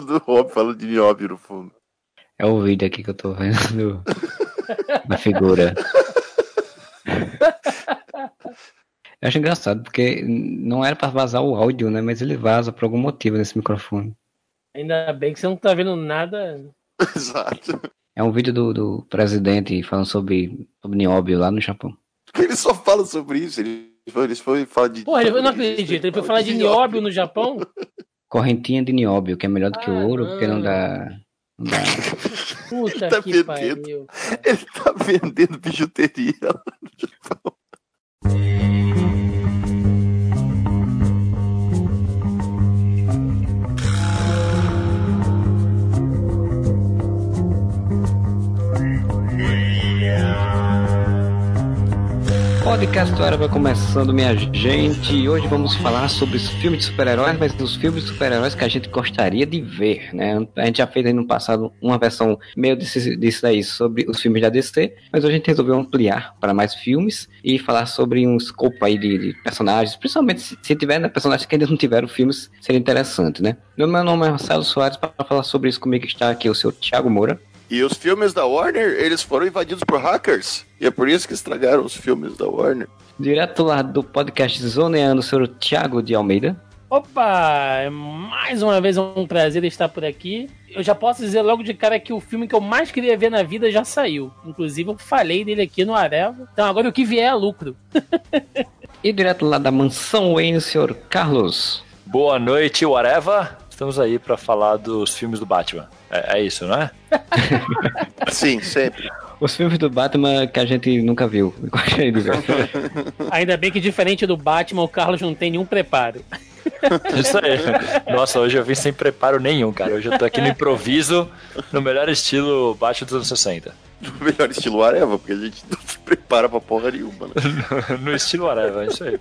do Rob falando de nióbio no fundo. É o vídeo aqui que eu tô vendo na figura. Eu acho engraçado, porque não era pra vazar o áudio, né? Mas ele vaza por algum motivo nesse microfone. Ainda bem que você não tá vendo nada. Exato. É um vídeo do, do presidente falando sobre, sobre nióbio lá no Japão. Ele só fala sobre isso. Ele foi, ele foi falar de. Porra, eu não acredito. Ele foi falar de nióbio no Japão? Correntinha de nióbio, que é melhor do que o ouro, porque não dá. Não dá. Puta tá que vendendo. pariu. Ele tá vendendo bijuteria Podcast do vai começando, minha gente. Hoje vamos falar sobre os filmes de super-heróis, mas os filmes de super-heróis que a gente gostaria de ver, né? A gente já fez aí no passado uma versão meio desse, disso daí sobre os filmes da DC, mas hoje a gente resolveu ampliar para mais filmes e falar sobre um escopo aí de, de personagens, principalmente se, se tiver né, personagens que ainda não tiveram filmes, seria interessante, né? Meu nome é Marcelo Soares, para falar sobre isso comigo está aqui o seu Thiago Moura. E os filmes da Warner, eles foram invadidos por hackers. E é por isso que estragaram os filmes da Warner. Direto lá do podcast Zoneando, o senhor Thiago de Almeida. Opa! é Mais uma vez é um prazer estar por aqui. Eu já posso dizer logo de cara que o filme que eu mais queria ver na vida já saiu. Inclusive, eu falei dele aqui no Areva. Então agora o que vier é lucro. E direto lá da mansão Wayne, o senhor Carlos. Boa noite, whatever. Estamos aí pra falar dos filmes do Batman. É, é isso, não é? Sim, sempre. Os filmes do Batman que a gente nunca viu. Ainda bem que diferente do Batman, o Carlos não tem nenhum preparo. Isso aí. Nossa, hoje eu vim sem preparo nenhum, cara. Hoje eu tô aqui no improviso, no melhor estilo Batman dos anos 60. No melhor estilo Areva, porque a gente não se prepara pra porra nenhuma, né? no estilo Areva, é isso aí.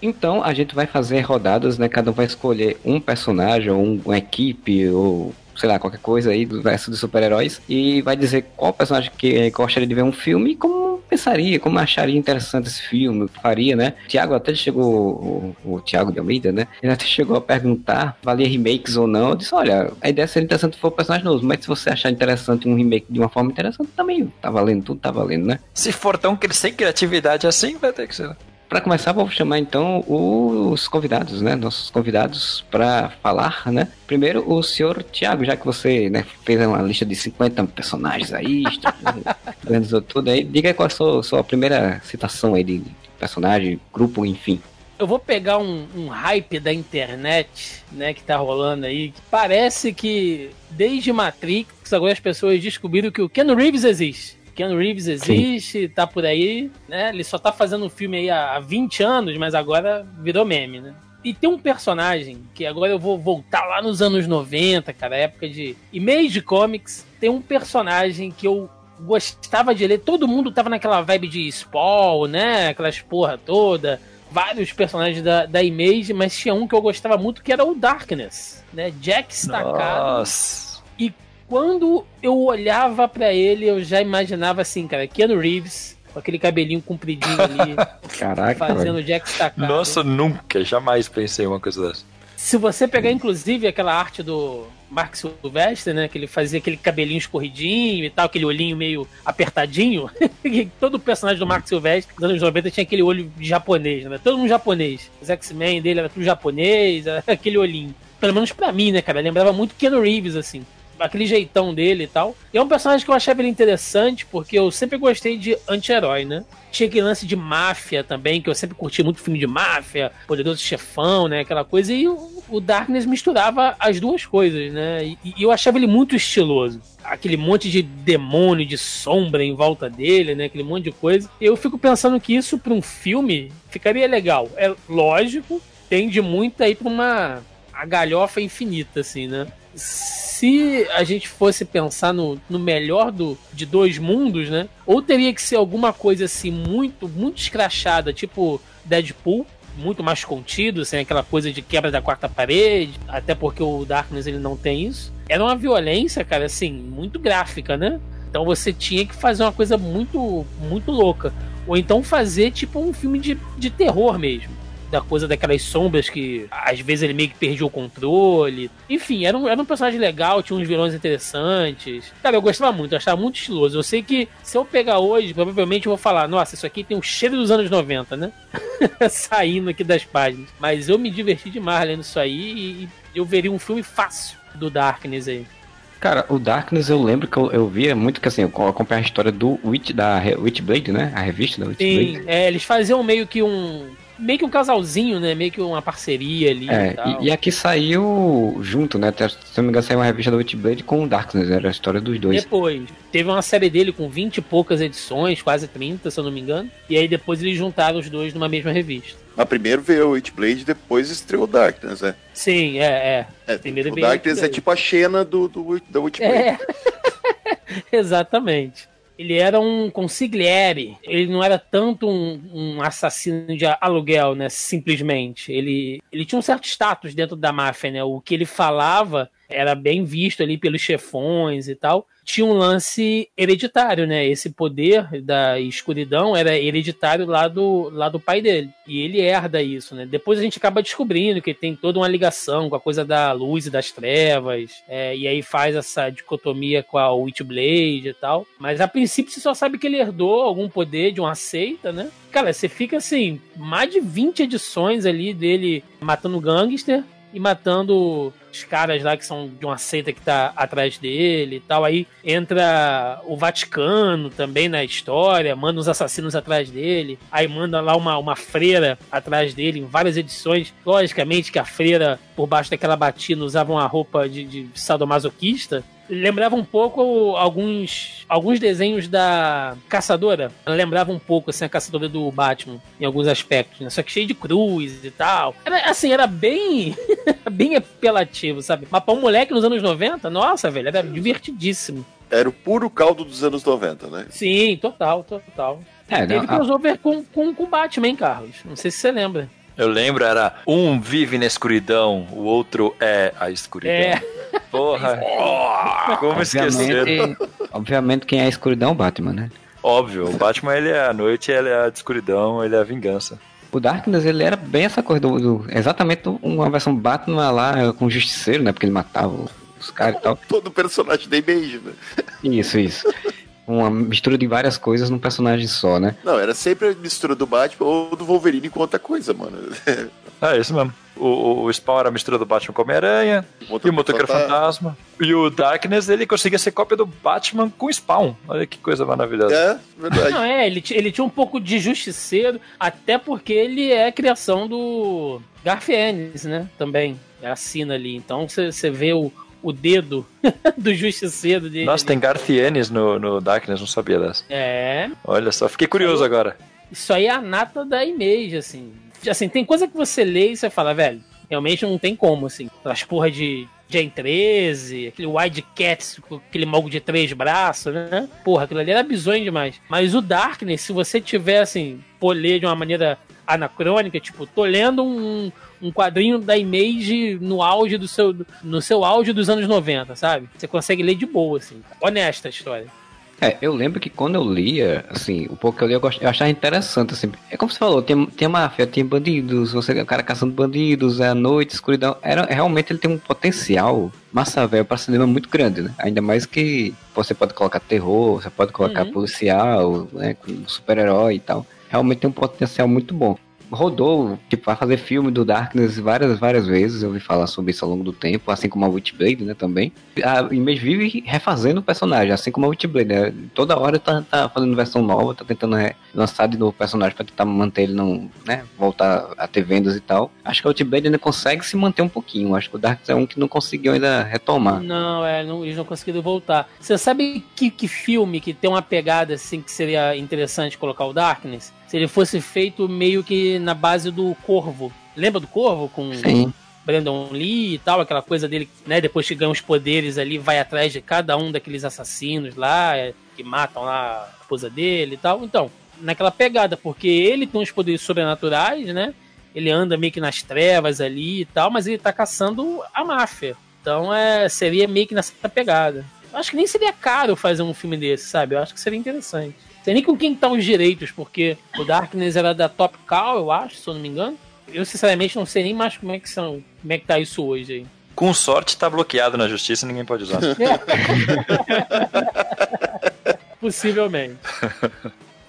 Então a gente vai fazer rodadas, né? Cada um vai escolher um personagem, ou um, uma equipe, ou sei lá, qualquer coisa aí do verso dos super-heróis. E vai dizer qual personagem que gostaria de ver um filme e como pensaria, como acharia interessante esse filme, faria, né? O Thiago até chegou, o, o Thiago de Almeida, né? Ele até chegou a perguntar, valia remakes ou não. Eu disse, olha, a ideia seria interessante se for personagem novo, mas se você achar interessante um remake de uma forma interessante, também tá valendo, tudo tá valendo, né? Se for tão sem criatividade assim, vai ter que ser. Para começar, vou chamar então os convidados, né? Nossos convidados para falar, né? Primeiro, o senhor Tiago, já que você né, fez uma lista de 50 personagens aí, organizou tudo aí, diga aí qual é a sua, sua primeira citação aí de personagem, grupo, enfim. Eu vou pegar um, um hype da internet, né, que tá rolando aí. que Parece que desde Matrix, agora as pessoas descobriram que o Ken Reeves existe. Ken Reeves existe, tá por aí, né? Ele só tá fazendo um filme aí há há 20 anos, mas agora virou meme, né? E tem um personagem que agora eu vou voltar lá nos anos 90, cara, época de e-mails de comics. Tem um personagem que eu gostava de ler. Todo mundo tava naquela vibe de Spawn, né? Aquelas porra toda. Vários personagens da, da Image, mas tinha um que eu gostava muito que era o Darkness, né? Jack Staccato. Nossa. Quando eu olhava pra ele, eu já imaginava assim, cara, Keanu Reeves, com aquele cabelinho compridinho ali, Caraca, fazendo. Jack Staccato. Nossa, nunca, jamais pensei em uma coisa dessa. Se você pegar, inclusive, aquela arte do Mark Silvestre, né? Que ele fazia aquele cabelinho escorridinho e tal, aquele olhinho meio apertadinho. Todo personagem do Mark Silvestre nos anos 90 tinha aquele olho de japonês, né? Todo mundo japonês. Os X-Men dele era tudo japonês, era aquele olhinho. Pelo menos pra mim, né, cara? Lembrava muito Keanu Reeves, assim. Aquele jeitão dele e tal. E é um personagem que eu achava ele interessante, porque eu sempre gostei de anti-herói, né? Tinha aquele lance de máfia também, que eu sempre curti muito filme de máfia, poderoso chefão, né? Aquela coisa. E o, o Darkness misturava as duas coisas, né? E, e eu achava ele muito estiloso. Aquele monte de demônio, de sombra em volta dele, né? Aquele monte de coisa. Eu fico pensando que isso pra um filme ficaria legal. É lógico, tende muito aí pra uma a galhofa infinita, assim, né? Se a gente fosse pensar no, no melhor do, de dois mundos, né? Ou teria que ser alguma coisa assim muito, muito escrachada, tipo Deadpool, muito mais contido, sem aquela coisa de quebra da quarta parede, até porque o Darkness ele não tem isso. Era uma violência, cara, assim, muito gráfica, né? Então você tinha que fazer uma coisa muito, muito louca. Ou então fazer tipo um filme de, de terror mesmo. Da coisa daquelas sombras que às vezes ele meio que perdia o controle. Enfim, era um, era um personagem legal, tinha uns vilões interessantes. Cara, eu gostava muito, eu achava muito estiloso. Eu sei que se eu pegar hoje, provavelmente eu vou falar, nossa, isso aqui tem um cheiro dos anos 90, né? Saindo aqui das páginas. Mas eu me diverti demais lendo isso aí e eu veria um filme fácil do Darkness aí. Cara, o Darkness eu lembro que eu, eu via muito que assim, eu acompanhava a história do Witch, da Witchblade, né? A revista da Witchblade. Sim, é, eles faziam meio que um meio que um casalzinho, né? Meio que uma parceria ali. É, e, e, aqui saiu junto, né? Se não me engano, saiu uma revista da Witchblade com o Darkness, era a história dos dois. Depois, teve uma série dele com 20 e poucas edições, quase 30, se eu não me engano. E aí depois eles juntaram os dois numa mesma revista. Mas primeiro veio o Witchblade, depois estreou o Darkness, né? Sim, é, é. é primeiro o Darkness é tipo a Xena do, do, da Witchblade. É. Exatamente ele era um consigliere. Ele não era tanto um, um, assassino de aluguel, né? Simplesmente. Ele, ele tinha um certo status dentro da máfia, né? O que ele falava era bem visto ali pelos chefões e tal. Tinha um lance hereditário, né? Esse poder da escuridão era hereditário lá do, lá do pai dele. E ele herda isso, né? Depois a gente acaba descobrindo que tem toda uma ligação com a coisa da luz e das trevas. É, e aí faz essa dicotomia com a Witchblade e tal. Mas a princípio você só sabe que ele herdou algum poder de uma seita, né? Cara, você fica assim, mais de 20 edições ali dele matando gangster e matando caras lá que são de uma seita que tá atrás dele e tal. Aí entra o Vaticano também na história, manda os assassinos atrás dele. Aí manda lá uma, uma freira atrás dele em várias edições. Logicamente que a freira, por baixo daquela batina, usava uma roupa de, de sadomasoquista lembrava um pouco alguns alguns desenhos da Caçadora. Ela lembrava um pouco assim a Caçadora do Batman em alguns aspectos, né? Só que cheio de cruz e tal. Era assim, era bem bem apelativo, sabe? Mas pra um moleque nos anos 90, nossa, velho, era divertidíssimo. Era o puro caldo dos anos 90, né? Sim, total, total. É, Teve não, crossover a... com, com, com Batman, hein, Carlos? Não sei se você lembra. Eu lembro, era um vive na escuridão, o outro é a escuridão. É. Porra. oh, como esquecer? Obviamente quem é a escuridão é o Batman, né? Óbvio, o Batman ele é a noite, ele é a escuridão, ele é a vingança. O Darkness, ele era bem essa coisa do, do exatamente uma versão Batman lá com o Justiceiro, né? Porque ele matava os caras e tal. Todo personagem da Image, né? Isso, isso uma mistura de várias coisas num personagem só, né? Não, era sempre a mistura do Batman ou do Wolverine com outra coisa, mano. É isso mesmo. O, o Spawn era a mistura do Batman com Homem-Aranha, e o Motoqueiro Fantasma. E o Darkness, ele conseguia ser cópia do Batman com Spawn. Olha que coisa maravilhosa. É, verdade. Não, é, ele, ele tinha um pouco de justiceiro, até porque ele é criação do Garth Ennis, né? Também. É assina ali. Então você vê o, o dedo do justiceiro dele. Nossa, tem Garthienes no, no Darkness, não sabia dessa. É. Olha só, fiquei curioso agora. Isso aí é a nata da Image, assim. Assim, tem coisa que você lê e você fala, velho, realmente não tem como, assim. As porra de Gen 13, aquele Wide Cats com aquele mogo de três braços, né? Porra, aquilo ali era bizonho demais. Mas o Darkness, se você tiver, assim, por ler de uma maneira anacrônica, tipo, tô lendo um, um quadrinho da Image no auge do seu no seu auge dos anos 90, sabe? Você consegue ler de boa assim. Honesta a história. É, eu lembro que quando eu lia, assim, o pouco que eu li, eu, gost... eu achava interessante, assim. É como você falou, tem, tem máfia, tem bandidos, você o cara caçando bandidos, é a noite, escuridão. Era, realmente ele tem um potencial massa velho para cinema muito grande, né? Ainda mais que você pode colocar terror, você pode colocar uhum. policial, né, super-herói e tal. Realmente tem um potencial muito bom rodou, tipo, vai fazer filme do Darkness várias, várias vezes. Eu ouvi falar sobre isso ao longo do tempo, assim como a Witchblade, né, também. A Image vive refazendo o personagem, assim como a Witchblade, né? Toda hora tá, tá fazendo versão nova, tá tentando lançar de novo o personagem pra tentar manter ele não, né, voltar a ter vendas e tal. Acho que a Witchblade ainda consegue se manter um pouquinho. Acho que o Darkness é um que não conseguiu ainda retomar. Não, é, não, eles não conseguiram voltar. Você sabe que, que filme que tem uma pegada assim que seria interessante colocar o Darkness? Se ele fosse feito meio que na base do Corvo. Lembra do Corvo? Com Sim. Brandon Lee e tal, aquela coisa dele, né? Depois que ganha os poderes ali, vai atrás de cada um daqueles assassinos lá, é, que matam lá a esposa dele e tal. Então, naquela pegada, porque ele tem uns poderes sobrenaturais, né? Ele anda meio que nas trevas ali e tal, mas ele tá caçando a máfia. Então é, seria meio que nessa pegada. Acho que nem seria caro fazer um filme desse, sabe? Eu acho que seria interessante sei nem com quem estão tá os direitos, porque o Darkness era da Top Cow, eu acho, se eu não me engano. Eu, sinceramente, não sei nem mais como é que são, como é que tá isso hoje aí. Com sorte, tá bloqueado na justiça e ninguém pode usar. Possivelmente.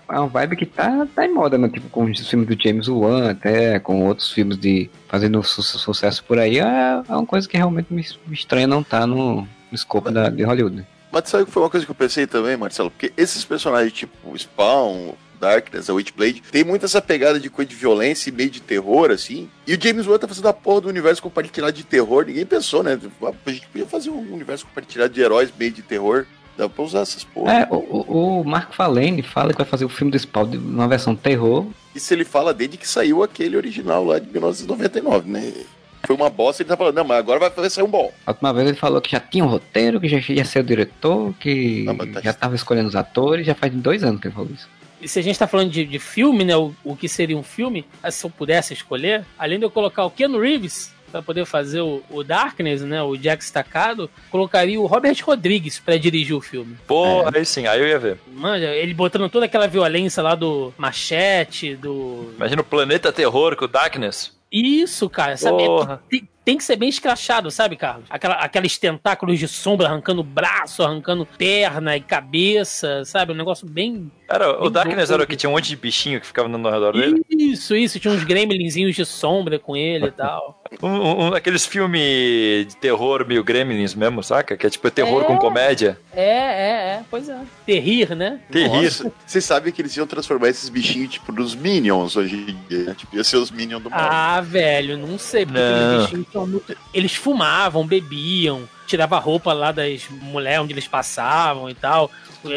É uma vibe que tá, tá em moda, né? Tipo, com os filmes do James Wan, até com outros filmes de fazendo su sucesso por aí. É, é uma coisa que realmente me, me estranha não tá no, no escopo da, de Hollywood. Mas sabe que foi uma coisa que eu pensei também, Marcelo? Porque esses personagens tipo Spawn, Darkness, a Witchblade, tem muito essa pegada de coisa de violência e meio de terror, assim. E o James Wan tá fazendo a porra do universo compartilhado de terror. Ninguém pensou, né? A gente podia fazer um universo compartilhado de heróis meio de terror. Dá pra usar essas porra. É, o, o, o Mark Falene fala que vai fazer o filme do Spawn numa versão terror. Isso ele fala desde que saiu aquele original lá de 1999, né? Foi uma bosta, ele tá falando, não, mas agora vai sair um bom. A última vez ele falou que já tinha um roteiro, que já ia ser o diretor, que não, tá... já tava escolhendo os atores, já faz dois anos que ele falou isso. E se a gente tá falando de, de filme, né, o, o que seria um filme, se eu pudesse escolher, além de eu colocar o Keanu Reeves, para poder fazer o, o, Darkness, né? O Jack Stacado, colocaria o Robert Rodrigues para dirigir o filme. Pô, é. aí sim, aí eu ia ver. Manja, ele botando toda aquela violência lá do machete, do. Imagina o planeta terror com o Darkness. Isso, cara, sabe? É, tem, tem, que ser bem escrachado, sabe, Carlos? Aquela, aqueles tentáculos de sombra arrancando braço, arrancando perna e cabeça, sabe? Um negócio bem. Era, bem o Darkness era o que tinha um monte de bichinho que ficava andando ao redor dele? Isso, isso. Tinha uns gremlinzinhos de sombra com ele e tal. Um, um, aqueles filmes de terror meio gremlins mesmo, saca? Que é tipo terror é, com comédia. É, é, é. Pois é. Terrir, né? Terrir. Vocês sabem que eles iam transformar esses bichinhos, tipo, nos Minions hoje em dia. Né? Tipo, ia ser os Minions do mal. Ah, velho, não sei. Porque não. bichinhos são muito... Eles fumavam, bebiam, tiravam a roupa lá das mulheres onde eles passavam e tal.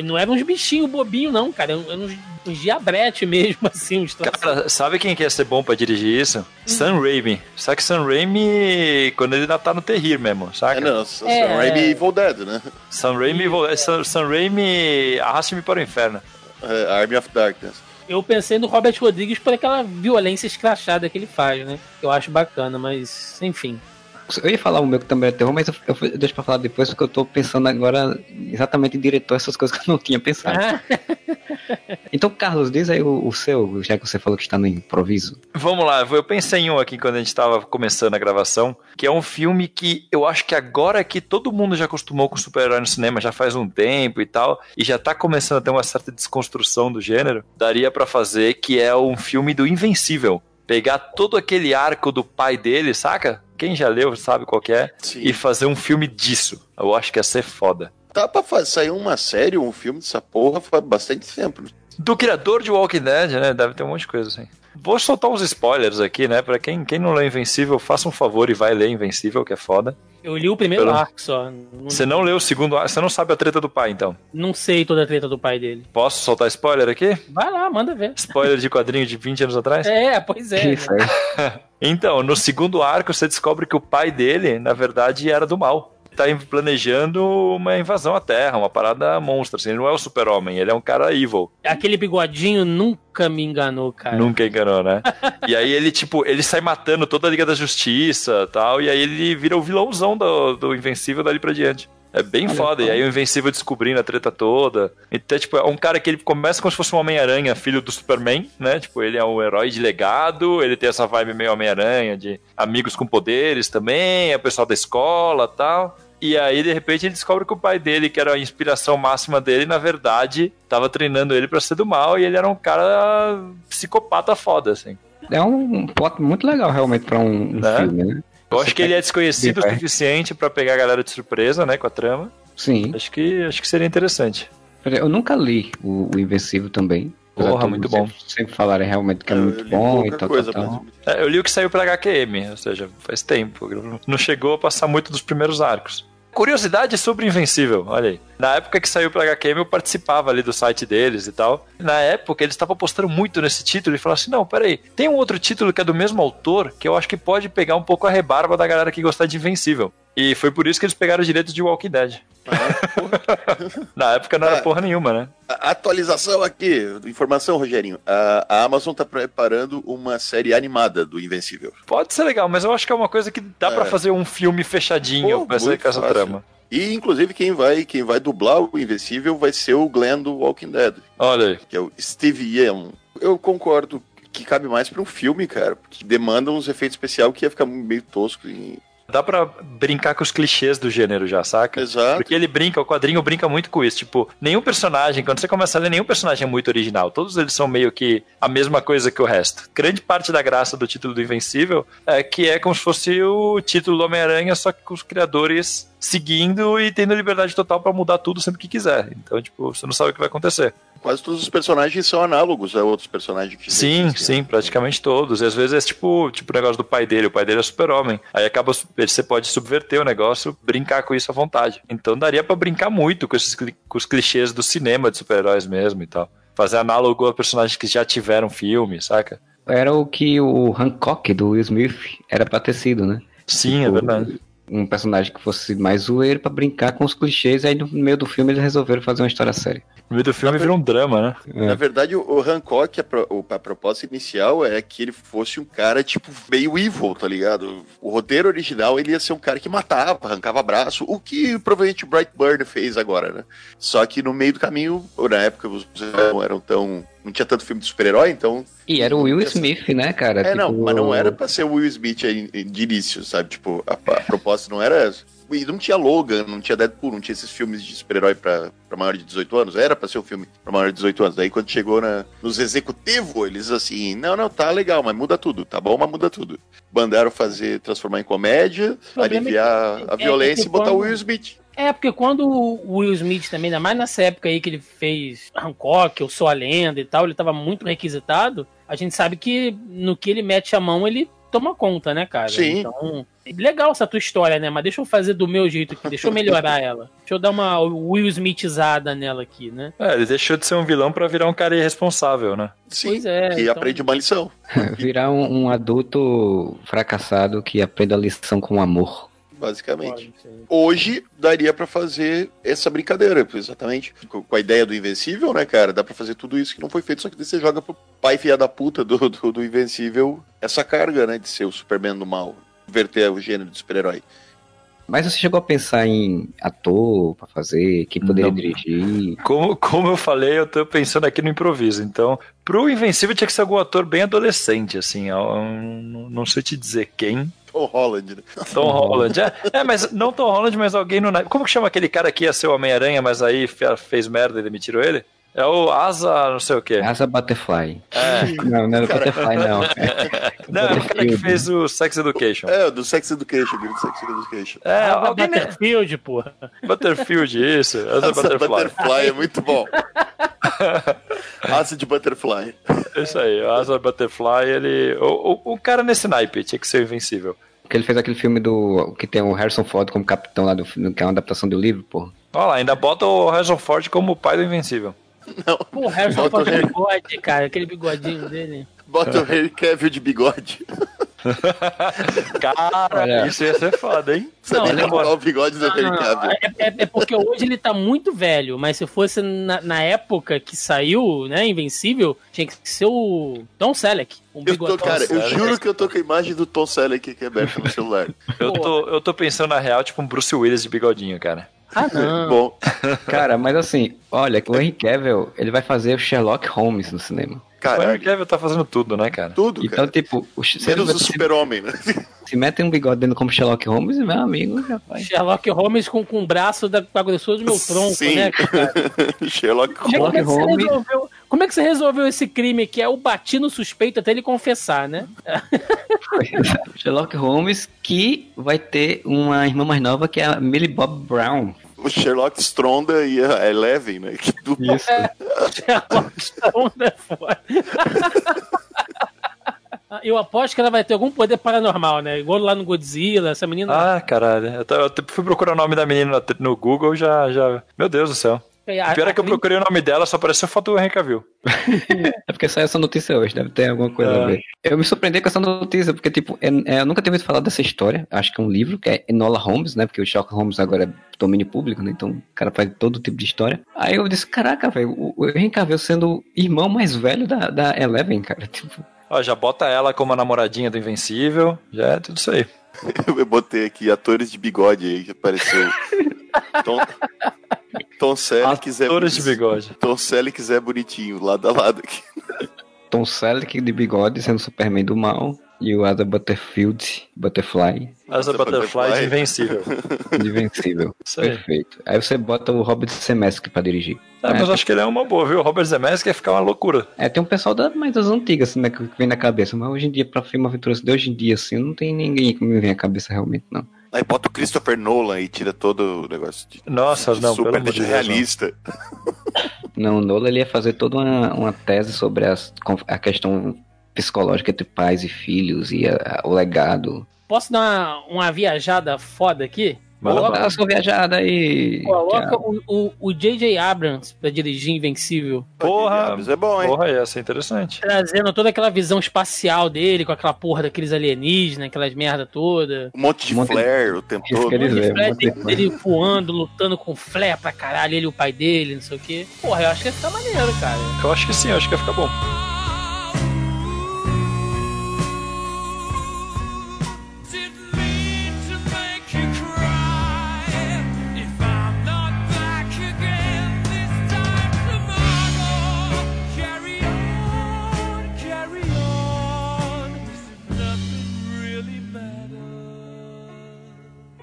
Não eram uns bichinhos bobinhos, não, cara. Eram uns, uns diabrete mesmo, assim. Uns cara, sabe quem quer ser bom pra dirigir isso? Hum. Sam Raimi. Só que Sam Raimi, quando ele ainda tá no terrir mesmo, saca? É, não, Sam é... Raimi Evil Dead, né? Sam Raimi, Sam, Sam Raimi Arraste-me para o Inferno. É, Army of Darkness. Eu pensei no Robert Rodrigues por aquela violência escrachada que ele faz, né? Eu acho bacana, mas enfim. Eu ia falar o meu que também é terror, mas eu, eu deixo pra falar depois, porque eu tô pensando agora exatamente em diretor, essas coisas que eu não tinha pensado. Ah. então, Carlos, diz aí o, o, seu, já que você falou que está no improviso. Vamos lá, eu pensei em um aqui quando a gente estava começando a gravação, que é um filme que eu acho que agora que todo mundo já acostumou com super-herói no cinema, já faz um tempo e tal, e já tá começando a ter uma certa desconstrução do gênero, daria para fazer, que é um filme do Invencível pegar todo aquele arco do pai dele, saca? Quem já leu sabe qual é, Sim. e fazer um filme disso. Eu acho que ia ser foda. Tá pra fazer, sair uma série ou um filme dessa porra faz bastante tempo. Do criador de Walking Dead, né? Deve ter um monte de coisa assim. Vou soltar uns spoilers aqui, né? Pra quem, quem não lê Invencível, faça um favor e vai ler Invencível, que é foda. Eu li o primeiro Pelo... arco só. Você não leu o segundo arco, você não sabe a treta do pai, então? Não sei toda a treta do pai dele. Posso soltar spoiler aqui? Vai lá, manda ver. Spoiler de quadrinho de 20 anos atrás? É, pois é. então, no segundo arco, você descobre que o pai dele, na verdade, era do mal tá planejando uma invasão à Terra, uma parada monstra. Assim, ele não é o super-homem, ele é um cara evil. Aquele bigodinho nunca me enganou, cara. Nunca enganou, né? e aí ele, tipo, ele sai matando toda a Liga da Justiça tal, e aí ele vira o vilãozão do, do Invencível dali pra diante. É bem Olha, foda. E aí o Invencível descobrindo a treta toda. Então, tipo, é um cara que ele começa como se fosse um Homem-Aranha, filho do Superman, né? Tipo, ele é um herói de legado, ele tem essa vibe meio Homem-Aranha, de amigos com poderes também, é o pessoal da escola tal. E aí, de repente, ele descobre que o pai dele, que era a inspiração máxima dele, na verdade, tava treinando ele para ser do mal e ele era um cara psicopata foda, assim. É um plot muito legal, realmente, pra um, um né? filme, né? Eu acho que ele é desconhecido o suficiente para pegar a galera de surpresa, né, com a trama. Sim. Acho que, acho que seria interessante. Eu nunca li o, o Invencível também. Porra, muito bom. Sempre, sempre falaram realmente que é, muito bom e tal, coisa, tal, tal. É, eu li o que saiu pra HQM, ou seja, faz tempo. Não chegou a passar muito dos primeiros arcos. Curiosidade sobre Invencível, olha aí. Na época que saiu pra HQM, eu participava ali do site deles e tal. Na época, eles estavam postando muito nesse título e falaram assim: não, peraí, tem um outro título que é do mesmo autor que eu acho que pode pegar um pouco a rebarba da galera que gostar de Invencível. E foi por isso que eles pegaram o direito de Walking Dead. Ah, Na época não era ah, porra nenhuma, né? Atualização aqui, informação, Rogerinho. A, a Amazon tá preparando uma série animada do Invencível. Pode ser legal, mas eu acho que é uma coisa que dá é. para fazer um filme fechadinho Pô, essa, com essa trama. E inclusive quem vai, quem vai dublar o Invencível vai ser o Glenn do Walking Dead. Olha aí. Que é o Steve Yeun. Eu concordo que cabe mais pra um filme, cara. Que demanda uns efeitos especiais que ia ficar meio tosco. E... Dá pra brincar com os clichês do gênero já, saca? Exato. Porque ele brinca, o quadrinho brinca muito com isso. Tipo, nenhum personagem, quando você começa a ler, nenhum personagem é muito original. Todos eles são meio que a mesma coisa que o resto. Grande parte da graça do título do Invencível é que é como se fosse o título do Homem-Aranha, só que com os criadores seguindo e tendo liberdade total pra mudar tudo sempre que quiser. Então, tipo, você não sabe o que vai acontecer. Quase todos os personagens são análogos a outros personagens que Sim, existem. sim, praticamente todos. E às vezes é tipo, tipo o negócio do pai dele, o pai dele é super-homem. Aí acaba, você pode subverter o negócio, brincar com isso à vontade. Então daria pra brincar muito com, esses, com os clichês do cinema de super-heróis mesmo e tal. Fazer análogo a personagens que já tiveram filme, saca? Era o que o Hancock do Will Smith era pra ter sido, né? Sim, é Tipo, verdade. Um personagem que fosse mais zoeiro pra brincar com os clichês, aí no meio do filme eles resolveram fazer uma história séria. No meio do filme vira um drama, né? Na verdade, o- Hancock, a, pro- a proposta inicial é que ele fosse um cara, tipo, meio evil, tá ligado? O roteiro original, ele ia ser um cara que matava, arrancava braço, o que provavelmente o Brightburn fez agora, né? Só que no meio do caminho, ou na época, os não eram tão... Não tinha tanto filme de super-herói, então... E era o Will Smith, né, cara? É, não, Tipo, mas não era pra ser o Will Smith aí de início, sabe? Tipo, a, a proposta não era... E não tinha Logan, não tinha Deadpool, não tinha esses filmes de super-herói pra, pra maior de 18 anos. Era pra ser um filme pra maior de 18 anos. Daí quando chegou na, nos executivos, eles assim, não, não, tá legal, mas muda tudo, tá bom, mas muda tudo. Mandaram fazer, transformar em comédia, problema aliviar é que- a é violência e botar o Will Smith. É, porque quando o Will Smith também, ainda mais nessa época aí que ele fez Hancock, Eu Sou a Lenda e tal, ele tava muito requisitado, a gente sabe que no que ele mete a mão, ele toma conta, né, cara? Sim. Então, legal essa tua história, né? Mas deixa eu fazer do meu jeito aqui, deixa eu melhorar ela. Deixa eu dar uma Will Smithizada nela aqui, né? É, ele deixou de ser um vilão pra virar um cara irresponsável, né? Sim, Pois é, que então- aprende uma lição. Virar um, um adulto fracassado que aprende a lição com amor. Basicamente. Pode. Hoje daria pra fazer essa brincadeira, exatamente. Com a ideia do Invencível, né, cara? Dá pra fazer tudo isso que não foi feito, só que daí você joga pro pai filha da puta do, do, do Invencível essa carga, né, de ser o Superman do mal. Inverter o gênero de super-herói. Mas você chegou a pensar em ator pra fazer, quem poderia Não. dirigir? Como, como eu falei, eu tô pensando aqui no improviso. Então, pro Invencível tinha que ser algum ator bem adolescente, assim. não sei te dizer quem. Tom Holland, né? Tom Holland. É, é, mas não Tom Holland, mas alguém no. Como que chama aquele cara que ia ser o Homem-Aranha, mas aí fe- fez merda e demitiram ele? É o Asa, não sei o quê. Asa Butterfly. É. Não, não era Butterfly, não. Não, é o cara que fez o Sex Education. É, do Sex Education, do Sex Education. É, Ah, alguém. Butterfield, porra. Butterfield, isso. Asa Asa Butterfly. Butterfly é muito bom. Asa de Butterfly. Isso aí, o Asa Butterfly, ele. O, o, o cara nesse naipe tinha que ser invencível. Porque ele fez aquele filme do. que tem o Harrison Ford como capitão lá do filme, que é uma adaptação do livro, pô. Olha lá, ainda bota o Harrison Ford como o pai do Invencível. Pô, o Harrison Bota o Harry. bigode, cara, aquele bigodinho dele. Bota o Henry Cavill de bigode. Cara, Olha. isso ia ser foda, hein? Você Não, nem não, o bigode do Não, Henry não, Cavill. é, é- é porque hoje ele tá muito velho, mas se fosse na, na época que saiu, né, Invencível, tinha que ser o Tom Selleck. Um Eu tô, cara, eu juro que eu tô com a imagem do Tom Selleck aqui aberta no celular. Eu tô, eu tô pensando na real, tipo um Bruce Willis de bigodinho, cara. Ah, não. Bom, Cara, mas assim, olha, o Henry Cavill, ele vai fazer o Sherlock Holmes no cinema. O Henry Cavill tá fazendo tudo, né, cara? tudo, Então, cara. tipo, o, Menos o se, super-homem, né? se metem um bigode dentro como Sherlock Holmes, meu amigo, já vai. Sherlock Holmes com, com o braço da, com a grossura do meu tronco, Sim. né, cara? Sherlock Como é, Holmes. como é que você Holmes. resolveu, como é que você resolveu esse crime que é o bati no suspeito até ele confessar, né? Sherlock Holmes, que vai ter uma irmã mais nova que é a Millie Bob Brown. O Sherlock Stronda e a Eleven, né? Que dupla. Isso. Sherlock Holmes é foda. Eu aposto que ela vai ter algum poder paranormal, né? Igual lá no Godzilla, essa menina. Ah, caralho. Eu, fui procurar o nome da menina no, no Google, já, já. Meu Deus do céu. A, O pior é que eu procurei o nome dela, só apareceu foto do Henry Cavill. É porque saiu essa notícia hoje, deve ter alguma coisa É. a ver. Eu me surpreendi com essa notícia, porque, tipo, é- é, eu nunca tinha ouvido falar dessa história. Acho que é um livro, que é Enola Holmes, né? Porque o Sherlock Holmes agora é domínio público, né? Então o cara faz todo tipo de história. Aí eu disse, caraca, velho, o, o Henry Cavill sendo o irmão mais velho da, da Eleven, cara. Tipo, Ó, já bota ela como a namoradinha do Invencível, já é tudo isso aí. Eu botei aqui atores de bigode aí que apareceu. Tom, Tom Selleck quiser Atores de bigode. Tom Selleck quiser bonitinho, lado a lado aqui. Tom Selleck de bigode sendo Superman do mal. E o Ada Butterfield, Butterfly, Asa Butterfly de Invencível. invencível. Isso aí. Perfeito. Aí você bota o Robert Zemeckis pra dirigir. É, mas eu acho que ele é uma boa, viu? O Robert Zemeckis ia ficar uma loucura. É, tem um pessoal da, mais das antigas, assim, né, que vem na cabeça. Mas hoje em dia, pra filme aventuras de hoje em dia, assim, não tem ninguém que me vem à cabeça realmente, não. Aí bota o Christopher Nolan e tira todo o negócio de, Nossa, de não, pelo super de não. realista. Não, o Nolan ele ia fazer toda uma, uma tese sobre as, a questão psicológica entre pais e filhos e a- a- o legado. Posso dar uma, uma viajada foda aqui? Coloca- bala. Dá a sua viajada aí. Coloca o, J.J. Abrams pra dirigir Invencível. Porra, é bom, hein? porra, ia ser interessante. Trazendo toda aquela visão espacial dele, com aquela porra daqueles alienígenas, aquelas merda toda. Um monte de Um monte de- flare o tempo Isso todo. que ele- Um monte de flare, um monte de tem dele voando, lutando com flare pra caralho, ele e o pai dele, não sei o quê. Porra, eu acho que ia ficar maneiro, cara. Eu acho que sim, eu acho que ia ficar bom.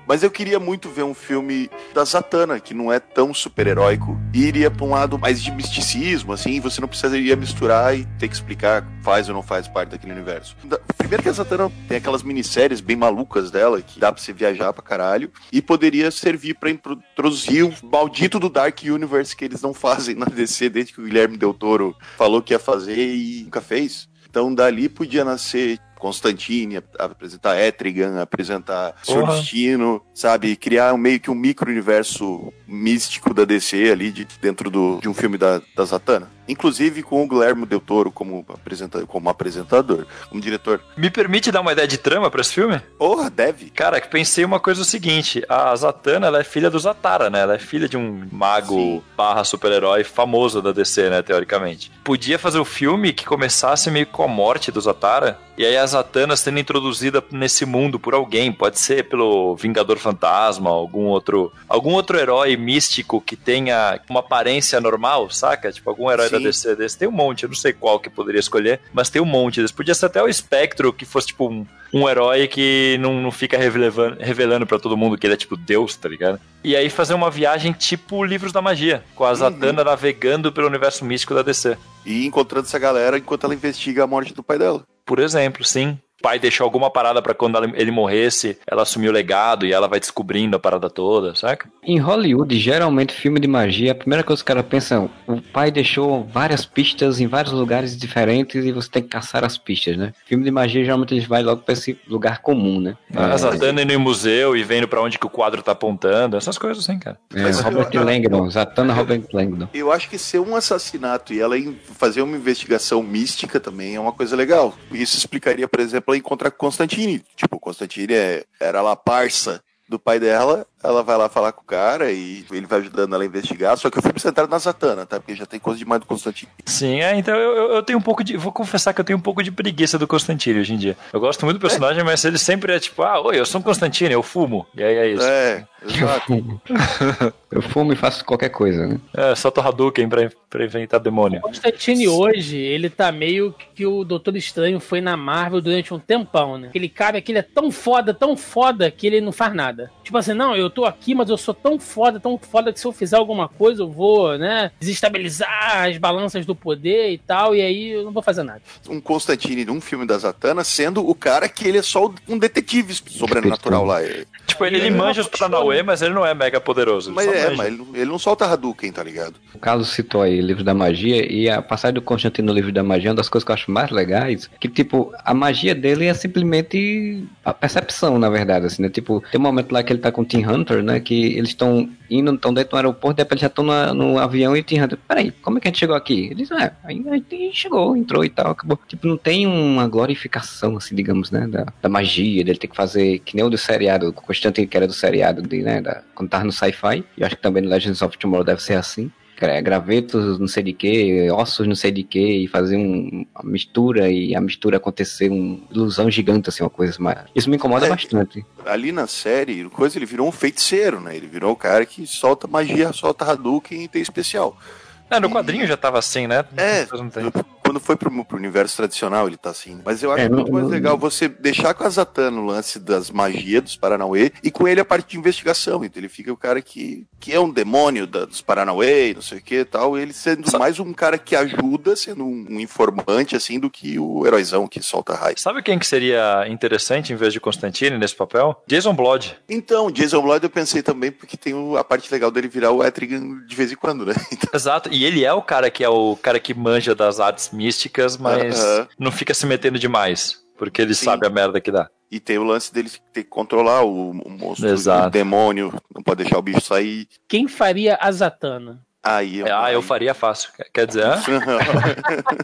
Mas eu queria muito ver um filme da Zatanna, que não é tão super-heróico, e iria pra um lado mais de misticismo, assim, você não precisaria misturar e ter que explicar faz ou não faz parte daquele universo. Primeiro que a Zatanna tem aquelas minisséries bem malucas dela, que dá pra você viajar pra caralho, e poderia servir pra introduzir o maldito do Dark Universe que eles não fazem na DC desde que o Guilherme Del Toro falou que ia fazer e nunca fez. Então dali podia nascer Constantine, ap- apresentar Etrigan, apresentar Porra. Destino, sabe? Criar um, meio que um micro-universo místico da DC ali de, dentro do, de um filme da, da Zatanna. Inclusive com o Guilherme Del Toro como, apresenta, como apresentador, como diretor. Me permite dar uma ideia de trama pra esse filme? Porra, deve. Cara, que pensei uma coisa o seguinte: a Zatanna ela é filha do Zatara, né? Ela é filha de um mago Sim. barra super-herói famoso da DC, né? Teoricamente. Podia fazer o filme que começasse meio com a morte do Zatara, e aí a Zatanna sendo introduzida nesse mundo por alguém. Pode ser pelo Vingador Fantasma, algum outro. Algum outro herói místico que tenha uma aparência normal, saca? Tipo, algum herói da Sim. DC desse. Tem um monte, eu não sei qual que poderia escolher, mas tem um monte desse. Podia ser até o Espectro, que fosse tipo um, um herói que não, não fica revelando, revelando para todo mundo que ele é tipo Deus, tá ligado? E aí fazer uma viagem tipo Livros da Magia, com a Zatanna navegando pelo universo místico da DC. E encontrando essa galera enquanto ela investiga a morte do pai dela. Por exemplo, sim. O pai deixou alguma parada pra quando ele morresse, ela assumir o legado e ela vai descobrindo a parada toda, saca? Em Hollywood, geralmente, filme de magia, a primeira coisa que os caras pensam, o pai deixou várias pistas em vários lugares diferentes e você tem que caçar as pistas, né? Filme de magia, geralmente, eles vai logo pra esse lugar comum, né? A É, indo em museu e vendo pra onde que o quadro tá apontando, essas coisas assim, cara. é, Mas Robert eu- Langdon, Zatanna Robert Langdon. Eu acho que ser um assassinato e ela fazer uma investigação mística também é uma coisa legal. Isso explicaria, por exemplo, ela encontrar com Constantine. Tipo, Constantine é, era lá parça do pai dela, ela vai lá falar com o cara e ele vai ajudando ela a investigar. Só que o filme centrado na Zatanna, tá? Porque já tem coisa demais do Constantine. Sim, é, então eu, eu- eu tenho um pouco de. Vou confessar que eu tenho um pouco de preguiça do Constantine hoje em dia. Eu gosto muito do personagem, mas ele sempre é tipo, ah, oi, eu sou um Constantine, eu fumo. E aí é isso. É, É, exato. Eu fumo e faço qualquer coisa, né? solta o Hadouken pra, pra inventar demônio. Constantine hoje, ele tá meio que o Doutor Estranho foi na Marvel durante um tempão, né? Aquele cara que ele é tão foda, tão foda, que ele não faz nada. Tipo assim, não, eu tô aqui, mas eu sou tão foda, tão foda que se eu fizer alguma coisa eu vou, né, desestabilizar as balanças do poder e tal, e aí eu não vou fazer nada. Um Constantine num filme da Zatanna sendo o cara que ele é só um detetive sobrenatural lá. É- Tipo, ele, ele manja os Paranauê, mas ele não é mega poderoso. ele Mas é, manja. mas ele, não- ele não solta Hadouken, tá ligado? O Carlos citou aí Livro da Magia e a passagem do Constantino no Livro da Magia é uma das coisas que eu acho mais legais, que tipo, a magia dele é simplesmente a percepção, na verdade, assim, né? Tipo, tem um momento lá que ele tá com o Tim Hunter, né, que eles estão indo, estão dentro do aeroporto, de repente já estão no avião e o Tim Hunter, peraí, como é que a gente chegou aqui? Ele diz, ah, aí a gente chegou, entrou e tal, acabou. Tipo, não tem uma glorificação, assim, digamos, né, da, da magia, dele ter que fazer, que nem o do seriado, o Constantino que era do seriado, de, né, da, quando tava no sci-fi, e acho que também no Legends of Tomorrow deve ser assim, gravetos não sei de que, ossos não sei de que, e fazer um, uma mistura e a mistura acontecer uma ilusão gigante, assim, uma coisa mais. Isso me incomoda É. bastante. ali na série, coisa, ele virou um feiticeiro, né? Ele virou o cara que solta magia, solta Hadouken e tem especial. É, no quadrinho já tava assim, né? É. quando foi pro, pro universo tradicional, ele tá assim. Mas eu acho É, muito mais não- legal você deixar com a Zatanna o lance das magias dos Paranauê e com ele a parte de investigação. Então ele fica o cara que, que é um demônio da- dos Paranauê, não sei o que e tal. Ele sendo mais um cara que ajuda, sendo um, um informante, assim, do que o heróizão que solta raio. Sabe quem que seria interessante em vez de Constantine nesse papel? Jason Blood. Então, Jason Blood eu pensei também porque tem o- a parte legal dele virar o Etrigan de vez em quando, né? Então, Exato, e ele é o cara que é o cara que manja das artes místicas, mas Aham. não fica se metendo demais, porque ele Sim. sabe a merda que dá. E tem o lance dele ter que controlar o, o monstro, Exato. o demônio, não pode deixar o bicho sair. Quem faria a Zatanna? Aí Ah, eu faria fácil. Quer dizer?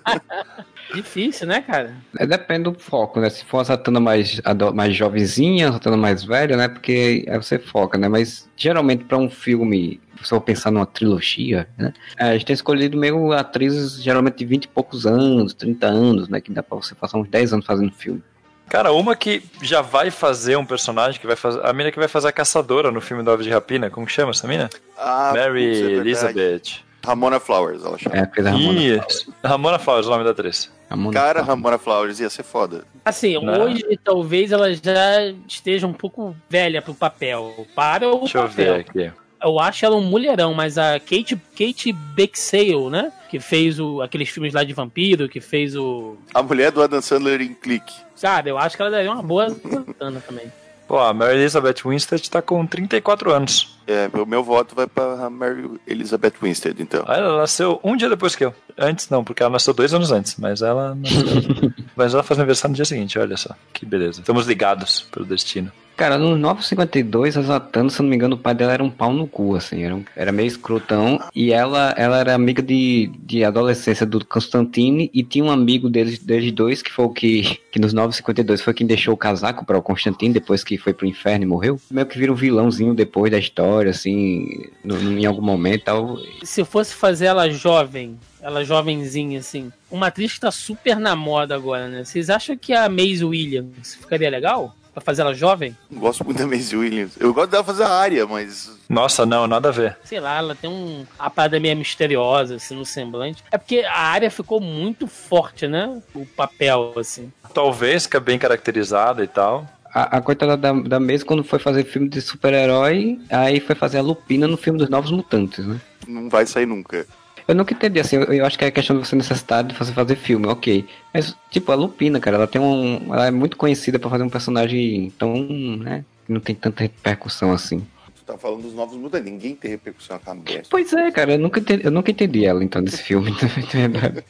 Difícil, né, cara? É, depende do foco, né? Se for uma Satana mais, mais jovenzinha, Satana mais velha, né? Porque aí você foca, né? Mas geralmente pra um filme, se eu pensar numa trilogia, né? é, a gente tem escolhido meio atrizes geralmente de 20 e poucos anos, 30 anos, né? Que dá pra você passar uns 10 anos fazendo filme. Cara, uma que já vai fazer um personagem que vai fazer. A mina que vai fazer a caçadora no filme do Ave de Rapina. Como que chama essa mina? Ah, Mary putz, é. Elizabeth. Ramona Flowers, ela chama. É, a coisa Ramona. Isso. Ramona Flowers, o nome da atriz. Ramona Cara, Flowers. Ramona Flowers ia ser foda. Assim, Não. hoje talvez ela já esteja um pouco velha pro papel. Para o Deixa eu papel. ver aqui. Eu acho ela um mulherão, mas a Kate, Kate Beckinsale, né? Que fez o, aqueles filmes lá de vampiro, que fez o... A mulher do Adam Sandler em clique. Sabe, eu acho que ela daria uma boa Zatanna também. Pô, a Mary Elizabeth Winstead tá com 34 anos. É, o meu voto vai pra Mary Elizabeth Winstead, então. Ah, Ela nasceu um dia depois que eu. Antes não, porque ela nasceu dois anos antes, mas ela nasceu. mas ela faz aniversário no dia seguinte, olha só. Que beleza. Estamos ligados pelo destino. Cara, no 952, a Zatanna, se eu não me engano, o pai dela era um pau no cu, assim, era, um- era meio escrotão, e ela, ela era amiga de, de adolescência do Constantine, e tinha um amigo deles, deles dois, que foi o que, que nos 952 foi quem deixou o casaco para o Constantine, depois que foi pro inferno e morreu, meio que vira um vilãozinho depois da história, assim, no- no- em algum momento tal. Se fosse fazer ela jovem, ela jovenzinha, assim, uma atriz que tá super na moda agora, né? Vocês acham que a Maisie Williams ficaria legal? Pra fazer ela jovem? Não gosto muito da Maisie Williams. Eu gosto dela fazer a área, mas. Nossa, não, nada a ver. Sei lá, ela tem um, a parada meio misteriosa, assim, no semblante. É porque a área ficou muito forte, né? O papel, assim. Talvez fica bem caracterizada e tal. A, a coitada da, da mesa, quando foi fazer filme de super-herói, aí foi fazer a Lupina no filme dos Novos Mutantes, né? Não vai sair nunca. Eu nunca entendi, assim, eu, eu acho que é questão de você necessidade de você fazer filme, ok. Mas, tipo, a Lupina, cara, ela tem um. Ela é muito conhecida pra fazer um personagem tão, né? que Não tem tanta repercussão assim. Tu tá falando dos novos mutantes. Ninguém tem repercussão com a mulher. Pois é, cara, eu nunca entendi, eu nunca entendi ela, então, desse filme, de verdade.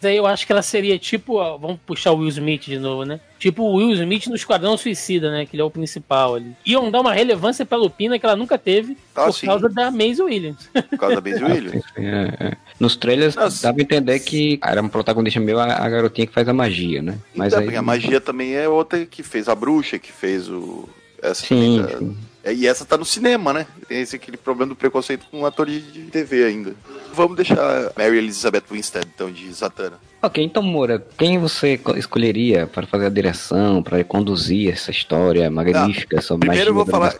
Mas aí eu acho que ela seria tipo. ó, Vamos puxar o Will Smith de novo, né? Tipo o Will Smith no Esquadrão Suicida, né? Que ele é o principal ali. Iam dar uma relevância pra Lupina que ela nunca teve Ah, por sim. causa da Maisie Williams. Por causa da Maisie Williams. É, é. Nos trailers Nossa. dava a entender que era um protagonista meu, a, garotinha que faz a magia, né? Mas Então, aí. a magia também é outra que fez a bruxa, que fez o. Essa Sim, tá- sim. É, E essa tá no cinema, né? Tem esse aquele problema do preconceito com atores de TV ainda. Vamos deixar Mary Elizabeth Winstead, então, de Zatanna. Ok, então, Moura, quem você co- escolheria para fazer a direção, para conduzir essa história magnífica sobre Ah, primeiro eu vou falar-?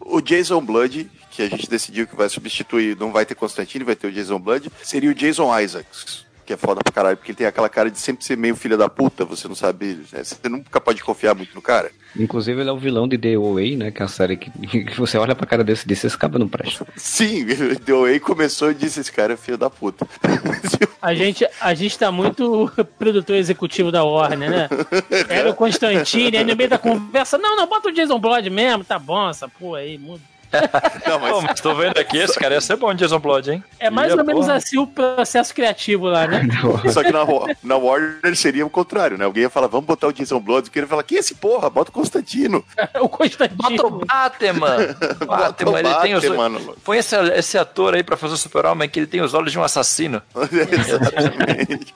O Jason Blood, que a gente decidiu que vai substituir, não vai ter Constantine, vai ter o Jason Blood, seria o Jason Isaacs. Que é foda pra caralho, porque ele tem aquela cara de sempre ser meio filha da puta, você não sabe. né? Você nunca pode confiar muito no cara. Inclusive, ele é o vilão de The Away, né? Que é a série que, que você olha pra cara desse e diz, esse cara não presta. Sim, The Way começou e disse: esse cara é filho da puta. A gente, a gente tá muito produtor executivo da Warner, né? Era o Constantine, aí no meio da conversa, não, não, bota o Jason Blood mesmo, tá bom, essa porra aí, muda. não, Pô, mas mas tô vendo aqui, esse cara ia ser bom, Jason Blood, hein? É mais Ia, ou menos porra. assim o processo criativo lá, né? Só que na, Wa- na Warner seria o contrário, né? Alguém ia falar, vamos botar o Jason Blood, que ele ia falar, que esse porra? Bota o Constantino. o Constantine. Bota o Batman! Bota o Batman, ele tem os Batman, olhos. mano. Põe esse, esse ator aí pra fazer o super-homem que ele tem os olhos de um assassino. Exatamente.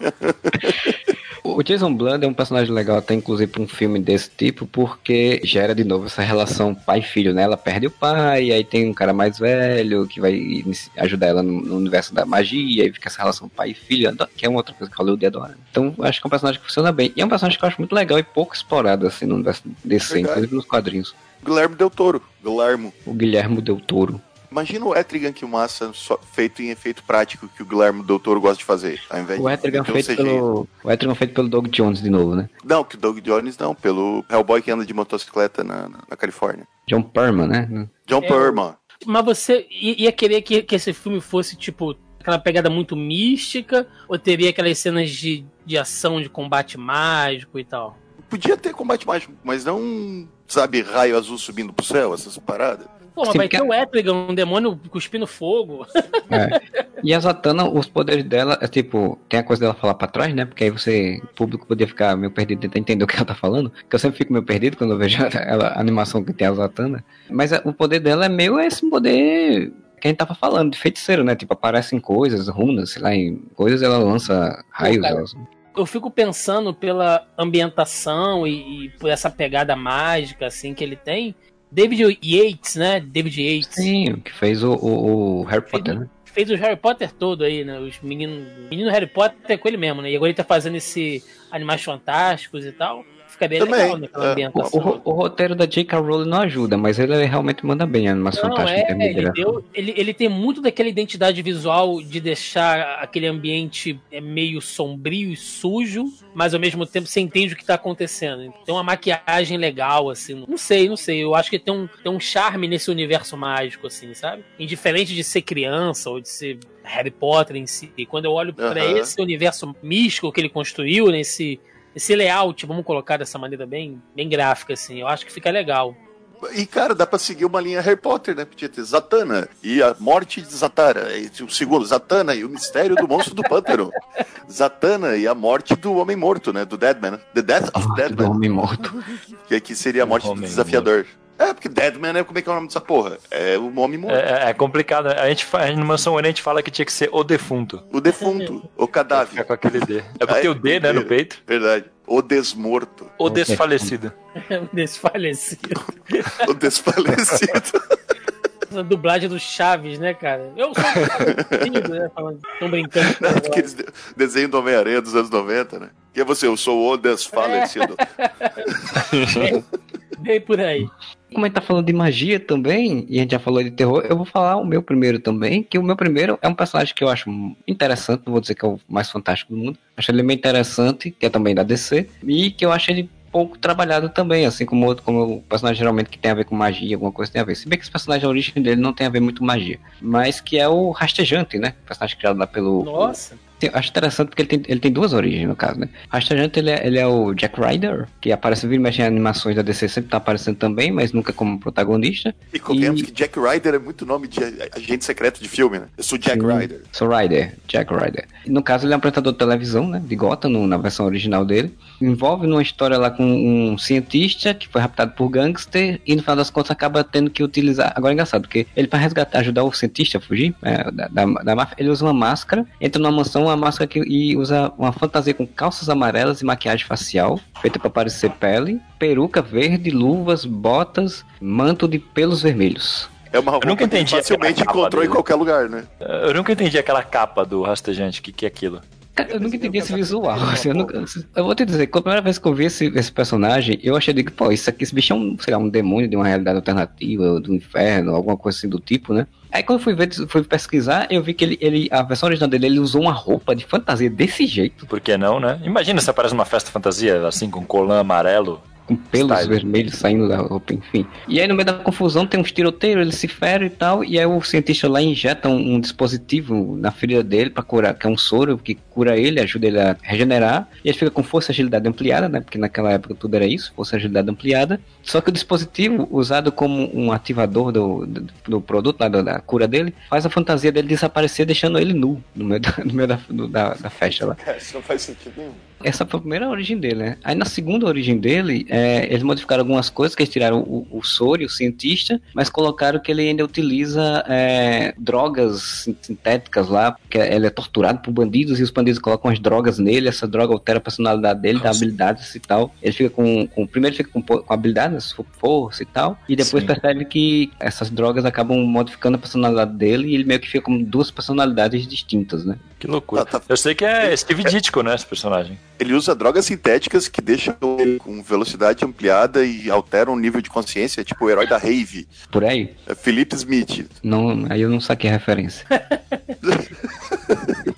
O Jason Blood é um personagem legal até inclusive pra um filme desse tipo, porque gera de novo essa relação pai-filho, né? Ela perde o pai, aí tem um cara mais velho que vai ajudar ela no, universo da magia, e fica essa relação pai-filho, que é uma outra coisa que Hollywood adora. Então, acho que é um personagem que funciona bem. E é um personagem que eu acho muito legal e pouco explorado, assim, no universo DC, Verdade. inclusive nos quadrinhos. Guilherme Del Toro. Guilhermo. O Guilhermo Del Toro. Imagina o Etrigan que massa só feito em efeito prático que o Guilherme Doutor gosta de fazer, ao invés O de Etrigan ter um feito pelo. O Etrigan feito pelo Doug Jones de novo, né? Não, que o Doug Jones não, pelo Hellboy que anda de motocicleta na, na- na Califórnia. John Perman, né? John É, Perman. Mas você ia querer que, que esse filme fosse, tipo, aquela pegada muito mística? Ou teria aquelas cenas de, de ação, de combate mágico e tal? Podia ter combate mágico, mas não, sabe, raio azul subindo pro céu, essas paradas. Pô, mas Sim, vai ter o Etrigan, um demônio cuspindo fogo. É. E a Zatanna, os poderes dela, é tipo, tem a coisa dela falar pra trás, né? Porque aí você, o público podia ficar meio perdido tentar entender o que ela tá falando. Que eu sempre fico meio perdido quando eu vejo ela, a animação que tem a Zatanna. Mas é, o poder dela é meio esse poder que a gente tava falando, de feiticeiro, né? Tipo, aparecem coisas, runas, sei lá, em coisas ela lança raios. cara, elas- Eu fico pensando pela ambientação e, e por essa pegada mágica, assim, que ele tem. David Yates, né? David Yates. Sim, que fez o, o, o Harry Potter, né? Fez o Harry Potter todo aí, né? Os meninos. Menino Harry Potter é com ele mesmo, né? E agora ele tá fazendo esse Animais Fantásticos e tal. Fica bem Também, legal naquela é. O, ambientação. o- o roteiro da J.K. Rowling não ajuda, mas ele realmente manda bem a animação Não, fantástica. é, ele, deu, ele, ele tem muito daquela identidade visual de deixar aquele ambiente é, meio sombrio e sujo, mas ao mesmo tempo você entende o que tá acontecendo. Tem uma maquiagem legal, assim. Não sei, não sei. Eu acho que tem um, tem um charme nesse universo mágico, assim, sabe? Indiferente de ser criança ou de ser Harry Potter em si. E quando eu olho pra Aham. esse universo místico que ele construiu, nesse. Esse layout, vamos colocar dessa maneira bem, bem gráfica, assim, eu acho que fica legal. E, cara, dá pra seguir uma linha Harry Potter, né? Podia ter Zatanna e a morte de Zatara. E o segundo, Zatanna e o mistério do monstro do pântano. Zatanna e a morte do homem morto, né? Do Deadman. né? The Death of Morte do Deadman. homem morto. Que aqui seria a morte do desafiador. É, porque Deadman é como é que é o nome dessa porra? É o homem morto. É, é complicado. né? A gente a animação One a gente fala que tinha que ser o defunto. O defunto, o Fica cadáver. com aquele D. É porque tem o D, né, no peito. Verdade. O desmorto. O desfalecido. Desfalecido. O desfalecido. A dublagem do Chaves, né, cara? Eu sou desfalecido, né? Falando, tão brincando. o. Aqueles de- desenho do Homem-Aranha dos anos 90, né? Que é você, eu sou o desfalecido. Bem por aí. Como a gente tá falando de magia também, e a gente já falou de terror, eu vou falar o meu primeiro também, que o meu primeiro é um personagem que eu acho interessante, não vou dizer que é o mais fantástico do mundo, acho ele bem interessante, que é também da DC, e que eu acho ele pouco trabalhado também, assim como outro, como o personagem geralmente que tem a ver com magia, alguma coisa tem a ver. Se bem que esse personagem, a origem dele não tem a ver muito com magia, mas que é o Rastejante, né? O personagem criado lá pelo... Nossa. Tem- acho interessante porque ele tem, ele tem duas origens, no caso, né? Rastejante, ele é, ele é o Jack Ryder, que aparece vira e mexe em animações da DC, sempre tá aparecendo também, mas nunca como protagonista. E convenhamos E- que Jack Ryder é muito nome de agente secreto de filme, né? Eu sou Jack Sim. Ryder. Sou Ryder, Jack Ryder. No caso, ele é um apresentador de televisão, né? De Gotham, no- na versão original dele. Envolve numa história lá com um cientista que foi raptado por gangster e no final das contas acaba tendo que utilizar. Agora é engraçado, porque ele, para resgatar, ajudar o cientista a fugir é, da, da, da máfia, ele usa uma máscara, entra numa mansão, uma máscara que, e usa uma fantasia com calças amarelas e maquiagem facial, feita para parecer pele, peruca verde, luvas, botas, manto de pelos vermelhos. É uma roupa nunca que entendi facilmente encontrou em dele. qualquer lugar, né? Eu nunca entendi aquela capa do rastejante. O que, que é aquilo? Cara, eu nunca entendi esse visual. assim, eu, nunca- eu vou te dizer, que a primeira vez que eu vi esse, esse personagem, eu achei, digo, pô, isso aqui, esse bicho é um, sei lá, um demônio de uma realidade alternativa, do inferno, alguma coisa assim do tipo, né? Aí quando eu fui ver, fui pesquisar, eu vi que ele, ele, a versão original dele, ele usou uma roupa de fantasia desse jeito, Por que não, né? Imagina se aparece numa festa fantasia, assim, com colã amarelo. Com pelos Style. vermelhos saindo da roupa, enfim. E aí no meio da confusão tem uns tiroteiros, ele se fere e tal, e aí o cientista lá injeta um, um dispositivo na ferida dele pra curar, que é um soro que cura ele, ajuda ele a regenerar, e ele fica com força e agilidade ampliada, né? Porque naquela época tudo era isso, força e agilidade ampliada. Só que o dispositivo, usado como um ativador do, do, do produto da, da cura dele, faz a fantasia dele desaparecer, deixando ele nu no meio da, no meio da, do- da, da festa lá. Isso não faz sentido nenhum. Essa foi a primeira origem dele, né? Aí na segunda origem dele, é, eles modificaram algumas coisas, que eles tiraram o, o Sori, o cientista, mas colocaram que ele ainda utiliza é, drogas sin- sintéticas lá, porque ele é torturado por bandidos e os bandidos colocam as drogas nele, essa droga altera a personalidade dele, dá Nossa. habilidades e tal. Ele fica com, com primeiro ele fica com, com habilidades, força e tal, e depois Sim. percebe que essas drogas acabam modificando a personalidade dele e ele meio que fica com duas personalidades distintas, né? Que loucura. Tá, tá. Eu sei que é Steve Ditko, né, esse personagem. Ele usa drogas sintéticas que deixam ele com velocidade ampliada e alteram o nível de consciência, tipo o herói da Rave, Por aí? é Felipe Smith. Não, aí eu não saquei a referência.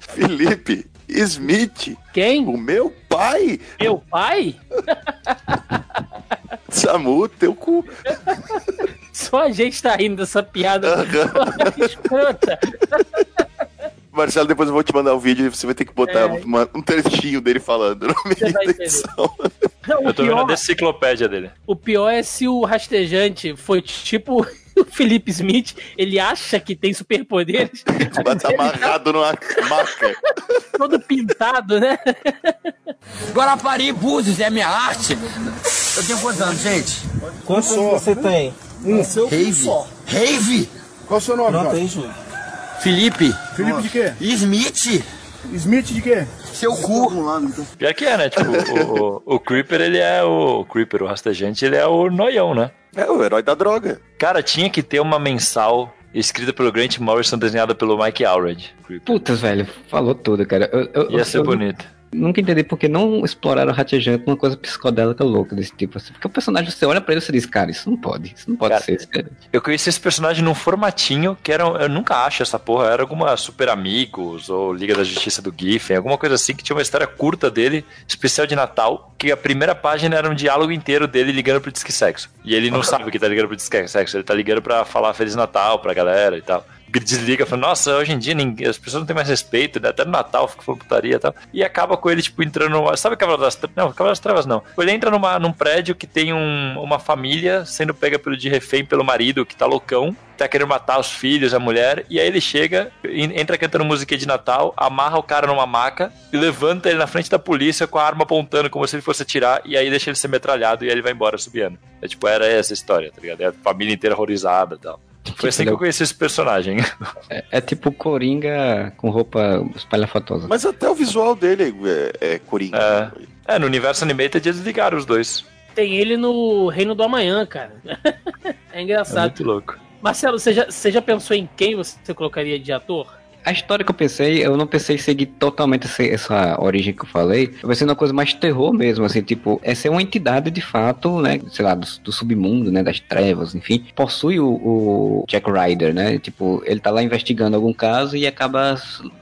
Felipe Smith, Quem? o meu pai, Meu pai? Samu, teu cu. Só a gente tá rindo dessa piada escrota. Marcelo, depois eu vou te mandar o vídeo e você vai ter que botar É. uma- um trechinho dele falando no Você meio vai da entender. edição. Não, Eu tô vendo a pior, enciclopédia dele. o pior é se o rastejante foi tipo o Felipe Smith, ele acha que tem superpoderes, Mas tá amarrado numa maca. todo pintado, né? Guarapari Búzios é minha arte. Eu tenho quantos anos, gente? Quantos anos você tem? Um, seu Rave. Rave? Qual o seu nome, Pronto aí, Júlio. Felipe. Felipe de quê? Smith. Smith de quê? Seu cu. Pior que é, né? Tipo, o, o, o Creeper, ele é o, o Creeper, o rastejante, ele é o noião, né? É o herói da droga. Cara, tinha que ter uma mensal escrita pelo Grant Morrison, desenhada pelo Mike Allred. Putas, velho, falou tudo, cara. Eu, eu, Ia eu- ser eu bonito. Nunca entendi por que não exploraram o Ratejante uma coisa psicodélica louca desse tipo. Assim. Porque o personagem, você olha pra ele e você diz, cara, isso não pode, isso não pode Cara, ser. Isso é- Eu conheci esse personagem num formatinho que era. Eu nunca acho essa porra. Era alguma Super Amigos ou Liga da Justiça do Giffen, alguma coisa assim que tinha uma história curta dele, especial de Natal, que a primeira página era um diálogo inteiro dele ligando pro Disque Sexo. E ele não sabe que tá ligando pro Disque Sexo, ele tá ligando pra falar Feliz Natal pra galera e tal. Desliga, fala, nossa, hoje em dia ninguém, as pessoas não têm mais respeito, né? até no Natal fica falando putaria e tal. E acaba com ele, tipo, entrando numa. Sabe Cavalo das Trevas? Não, Cavalo das Trevas não. Ele entra numa, num prédio que tem um- uma família sendo pega pelo, de refém pelo marido, que tá loucão, tá querendo matar os filhos, a mulher, e aí ele chega, en- entra cantando música de Natal, amarra o cara numa maca e levanta ele na frente da polícia com a arma apontando como se ele fosse atirar, e aí deixa ele ser metralhado e aí ele vai embora subiando. É tipo, era essa a história, tá ligado? É a família inteira horrorizada e tal. Foi assim que eu conheci esse personagem. É, é tipo Coringa com roupa espalhafatosa. Mas até o visual dele é, é coringa. É, no universo animated eles ligaram os dois. Tem ele no Reino do Amanhã, cara. É É engraçado. muito louco. Marcelo, você já, você já pensou em quem você colocaria de ator? A história que eu pensei, eu não pensei em seguir totalmente essa, essa origem que eu falei. Eu pensei numa coisa mais terror mesmo, assim, tipo, essa é uma entidade de fato, né? Sei lá, do, do submundo, né? Das trevas, enfim. Possui o, o Jack Ryder, né? Tipo, ele tá lá investigando algum caso e acaba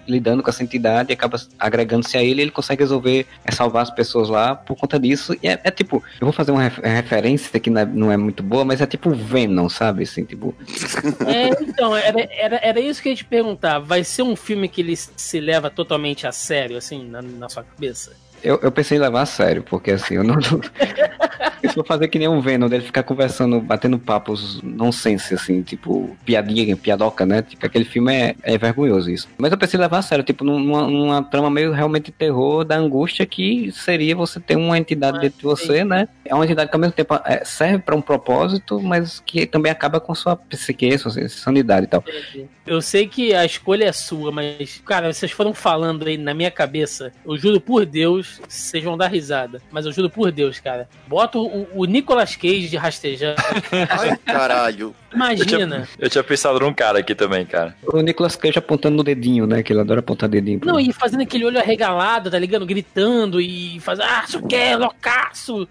lidando com essa entidade, acaba agregando-se a ele e ele consegue resolver, é, salvar as pessoas lá por conta disso. E é, é tipo, eu vou fazer uma ref- referência que não é, não é muito boa, mas é tipo Venom, sabe? Assim, tipo, É, então, era, era, era isso que eu ia te perguntar. Vai ser um filme que ele se leva totalmente a sério, assim, na, na sua cabeça? Eu, eu pensei em levar a sério, porque assim, eu não. Se for fazer que nem um Venom, dele ficar conversando, batendo papos nonsense, assim, tipo, piadinha, piadoca, né? Tipo, aquele filme é, é vergonhoso isso. Mas eu pensei em levar a sério, tipo, numa, numa trama meio realmente terror da angústia que seria você ter uma entidade Ah, dentro de você, né? É uma entidade que ao mesmo tempo é, serve para um propósito, mas que também acaba com sua psique, sua sanidade e tal. Eu sei que a escolha é sua, mas, cara, vocês foram falando aí na minha cabeça. Eu juro por Deus, vocês vão dar risada. Mas eu juro por Deus, cara. Bota o, o Nicolas Cage de rastejando. Ai, caralho. Imagina. Eu tinha pensado num cara aqui também, cara. O Nicolas Cage apontando no dedinho, né? Que ele adora apontar dedinho. Não, e fazendo aquele olho arregalado, tá ligado? Gritando e fazendo, ah, isso que é loucaço.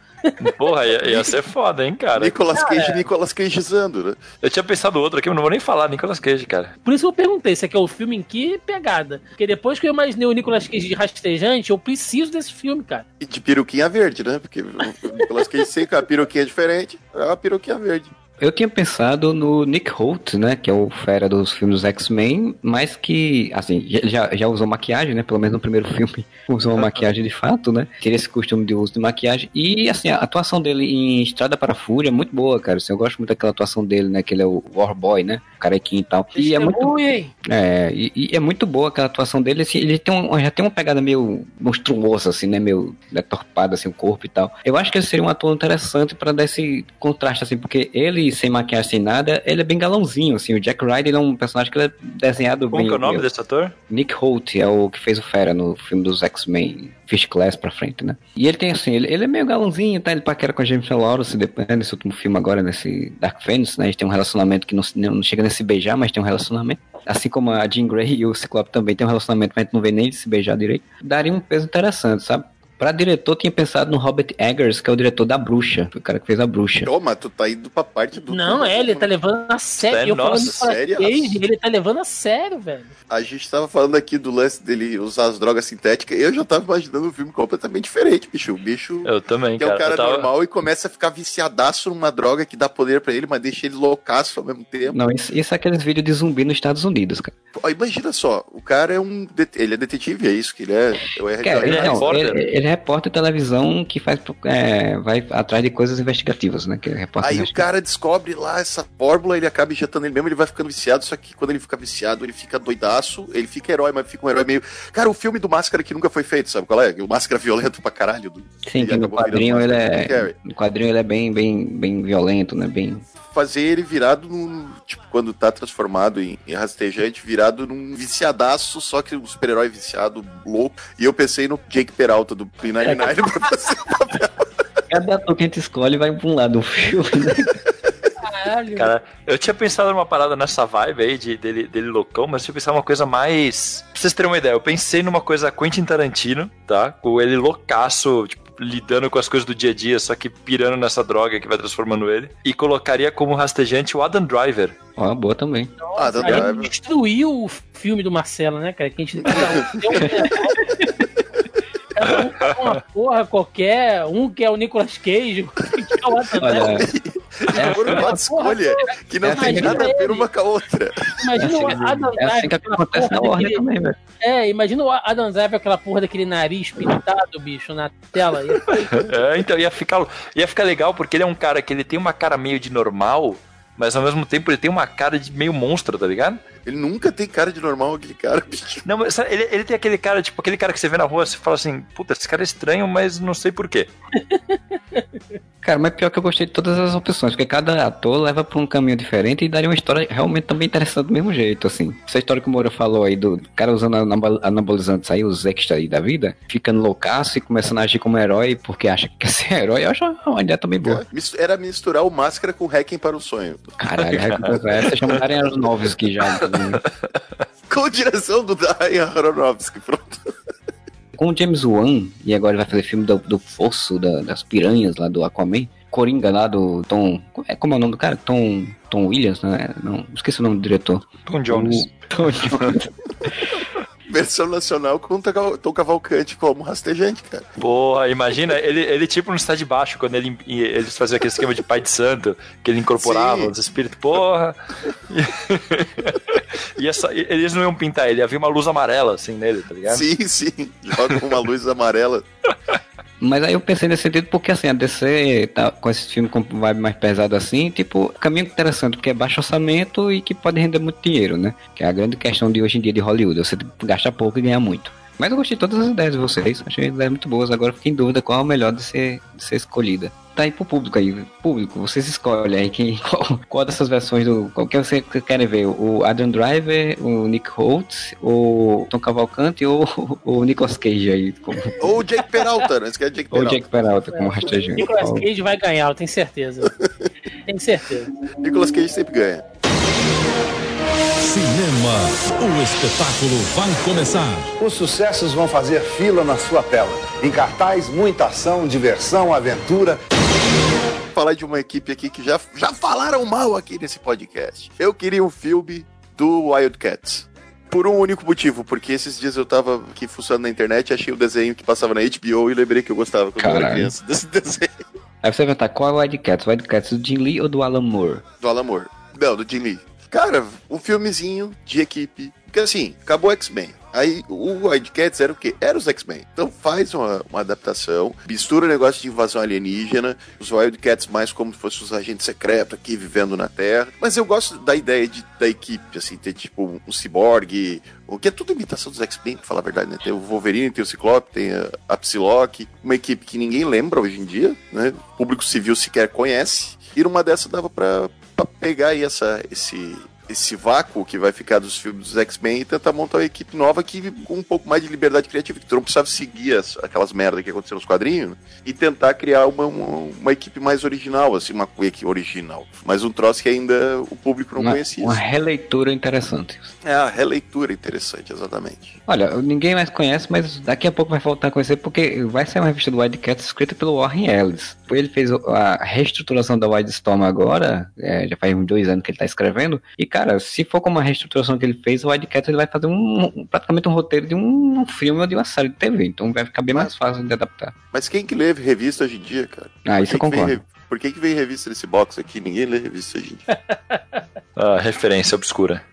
Porra, ia, ia ser foda, hein, cara. Nicolas Cage, Nicolas Cageizando, né? Eu tinha pensado outro aqui, mas não vou nem falar, Nicolas Cage, cara. Por isso que eu perguntei, esse aqui é o filme em que pegada? Porque depois que eu imaginei o Nicolas Cage de rastejante, eu preciso desse filme, cara. E de peruquinha verde, né? Porque o Nicolas Cage com a peruquinha diferente, é uma peruquinha verde. Eu tinha pensado no Nick Holt, né? Que é o fera dos filmes dos X-Men, mas que, assim, já, já usou maquiagem, né? Pelo menos no primeiro filme usou maquiagem de fato, né? Teria esse costume de uso de maquiagem. E, assim, a atuação dele em Estrada para a Fúria é muito boa, cara. Assim, eu gosto muito daquela atuação dele, né? Que ele é o War Boy, né? O carequinho e tal. E é muito Testemunha, hein? é, e, e é muito boa aquela atuação dele, assim, ele tem um, já tem uma pegada meio monstruosa, assim, né, meio deturpada, assim, o corpo e tal. Eu acho que ele seria um ator interessante pra dar esse contraste, assim, porque ele, sem maquiagem, sem nada, ele é bem galãozinho, assim, o Jack Ryder é um personagem que ele é desenhado Como bem... que é o nome desse ator? Nick Holt é o que fez o Fera no filme dos X-Men, Fish Class pra frente, né? E ele tem assim, ele, ele é meio galãozinho, tá? Ele paquera com a Jennifer Lawrence depois, né, nesse último filme agora, nesse Dark Phoenix, né? A gente tem um relacionamento que não, não chega nem se beijar, mas tem um relacionamento. Assim como a Jean Grey e o Ciclope também tem um relacionamento, mas a gente não vê nem eles se beijar direito. Daria um peso interessante, sabe? Pra diretor, tinha pensado no Robert Eggers, que é o diretor da Bruxa. O cara que fez a Bruxa. Toma, tu tá indo pra parte do. Não, é, ele tá levando a sério. É, eu falando nossa, sério? Cage, ele tá levando a sério, velho. A gente tava falando aqui do lance dele usar as drogas sintéticas. Eu já tava imaginando um filme completamente diferente, bicho. O bicho Eu também, que é cara. um cara tava- normal e começa a ficar viciadaço numa droga que dá poder pra ele, mas deixa ele loucaço ao mesmo tempo. Não, isso, isso é aqueles vídeos de zumbi nos Estados Unidos, cara. Imagina só, o cara é um. det- Ele é detetive, é isso que ele é. Eu é Cara, ele é não, ele, ele repórter de televisão que faz, é, vai atrás de coisas investigativas, né? Que é repórter Aí o cara descobre lá essa fórmula, ele acaba injetando ele mesmo, ele vai ficando viciado, só que quando ele fica viciado, ele fica doidaço, ele fica herói, mas fica um herói meio. Cara, o filme do Máscara que nunca foi feito, sabe qual é? O Máscara violento pra caralho. Do... Sim, que no quadrinho ele é. No quadrinho ele é bem, bem, bem violento, né? Bem. Fazer ele virado num. Tipo, quando tá transformado em, em rastejante, virado num viciadaço, só que um super-herói viciado, louco. E eu pensei no Jake Peralta do Play 99 pra fazer o papel. Cada ator que a gente escolhe vai pra um lado do filme, né? Caralho. Cara, eu tinha pensado numa parada nessa vibe aí de, dele, dele loucão, mas eu tinha pensado uma coisa mais. Pra vocês terem uma ideia, eu pensei numa coisa Quentin Tarantino, tá? Com ele loucaço, tipo, lidando com as coisas do dia a dia, só que pirando nessa droga que vai transformando ele. E colocaria como rastejante o Adam Driver. Ó, boa também. Ah, da a gente Driver. destruiu o filme do Marcelo, né, cara? Que a gente cada um um um uma porra qualquer, um que é o Nicolas Cage, que é o Adam Olha, Driver. É, Foram Porra, uma escolha que não é tem assim nada a ver uma com a outra. Imagina o é Adam assim, é assim que Driver, aquela acontece na Warner daquele- também, velho. É, imagina o Adam Driver, aquela porra daquele nariz pintado, bicho, na tela. E É, então ia ficar, ia ficar legal porque ele é um cara que ele tem uma cara meio de normal, mas ao mesmo tempo ele tem uma cara de meio monstro, tá ligado? Ele nunca tem cara de normal, aquele cara, bicho. Não, mas sabe, ele, ele tem aquele cara, tipo, aquele cara que você vê na rua, você fala assim, puta, esse cara é estranho, mas não sei porquê. Cara, mas pior que eu gostei de todas as opções, porque cada ator leva pra um caminho diferente e daria uma história realmente também interessante do mesmo jeito, assim. Essa história que o Moura falou aí do cara usando anabol- anabolizantes aí, os extras aí da vida, ficando loucaço e começando a agir como herói porque acha que quer ser herói, eu acho uma ideia também boa. Mis- Era misturar o máscara com o Hacking para o sonho. Caralho, essa chama Darren Aronofsky já. Com direção do Darren Aronofsky, pronto. Com o James Wan, e agora ele vai fazer filme do, do Fosso, da- das piranhas lá do Aquaman. Coringa lá do Tom. é- Como é o nome do cara? Tom, Tom Williams, né? Não, esqueci o nome do diretor. Tom Jones. O- Tom Jones. Versão nacional com Tom Cavalcante como rastejante, cara. Porra, imagina, ele, ele tipo no estado de baixo, quando ele, eles faziam aquele esquema de pai de santo, que ele incorporava Sim. os espíritos, porra. E essa, eles não iam pintar ele, havia uma luz amarela assim nele, tá ligado? Sim, sim. Joga uma luz amarela. Mas aí eu pensei nesse sentido porque assim, a DC tá com esse filme com vibe mais pesado assim, tipo, caminho interessante, porque é baixo orçamento e que pode render muito dinheiro, né? Que é a grande questão de hoje em dia de Hollywood, você gasta pouco e ganha muito. Mas eu gostei de todas as ideias de vocês, achei ideias muito boas, agora fiquei em dúvida qual é a melhor de ser, de ser escolhida. Tá aí pro público aí, público, vocês escolhem aí quem, qual, qual dessas versões do. Qual que vocês querem ver? O Adam Driver, o Nick Holtz, o Tom Cavalcante ou o Nicolas Cage aí? Como, Ou o Jake Peralta, né? Esse cara é Jake ou o Peralta. Peralta como rastejante. Nicolas Cage vai ganhar, eu tenho certeza. tenho certeza. Nicolas Cage sempre ganha. Cinema, o espetáculo vai começar. Os sucessos vão fazer fila na sua tela. Em cartaz, muita ação, diversão, aventura. Falar de uma equipe aqui que já, já falaram mal aqui nesse podcast. Eu queria um filme do Wildcats. Por um único motivo, porque esses dias eu tava aqui funcionando na internet, achei o desenho que passava na HBO e lembrei que eu gostava quando eu era Caralho. criança desse desenho Aí você vai perguntar qual é o Wildcats? O Wildcats do Jim Lee ou do Alan Moore? do Alan Moore. Não, do Jim Lee. Cara, um filmezinho de equipe. Porque assim, acabou X-Men. Aí o Wildcats era o quê? Era os X-Men. Então faz uma, uma adaptação, mistura o negócio de invasão alienígena, os Wildcats mais como se fossem os agentes secretos aqui vivendo na Terra. Mas eu gosto da ideia de, da equipe, assim, ter tipo um ciborgue, o que é tudo imitação dos X-Men, pra falar a verdade, né? Tem o Wolverine, tem o Ciclope, tem a, Psylocke, uma equipe que ninguém lembra hoje em dia, né? O público civil sequer conhece. E numa dessa dava pra pegar aí essa, esse esse vácuo que vai ficar dos filmes dos X-Men e tentar montar uma equipe nova que com um pouco mais de liberdade criativa, que tu não precisava seguir as- aquelas merdas que aconteceram nos quadrinhos né? e tentar criar uma, uma, uma equipe mais original, assim, uma equipe original. Mas um troço que ainda o público não uma, conhecia. uma releitura interessante. É a releitura interessante, exatamente. Olha, ninguém mais conhece, mas daqui a pouco vai voltar a conhecer, porque vai sair uma revista do Wildcats escrita pelo Warren Ellis. Ele fez a reestruturação da Wildstorm agora, é, já faz uns dois anos que ele tá escrevendo, e cara, se for como a reestruturação que ele fez, o Wildcats ele vai fazer um, praticamente um roteiro de um, filme ou de uma série de TV, então vai ficar bem mais fácil de adaptar. Mas quem que lê revista hoje em dia, cara? Ah, isso eu concordo. Por que, que vem revista nesse box aqui? Ninguém lê revista hoje em dia. Ah, referência obscura.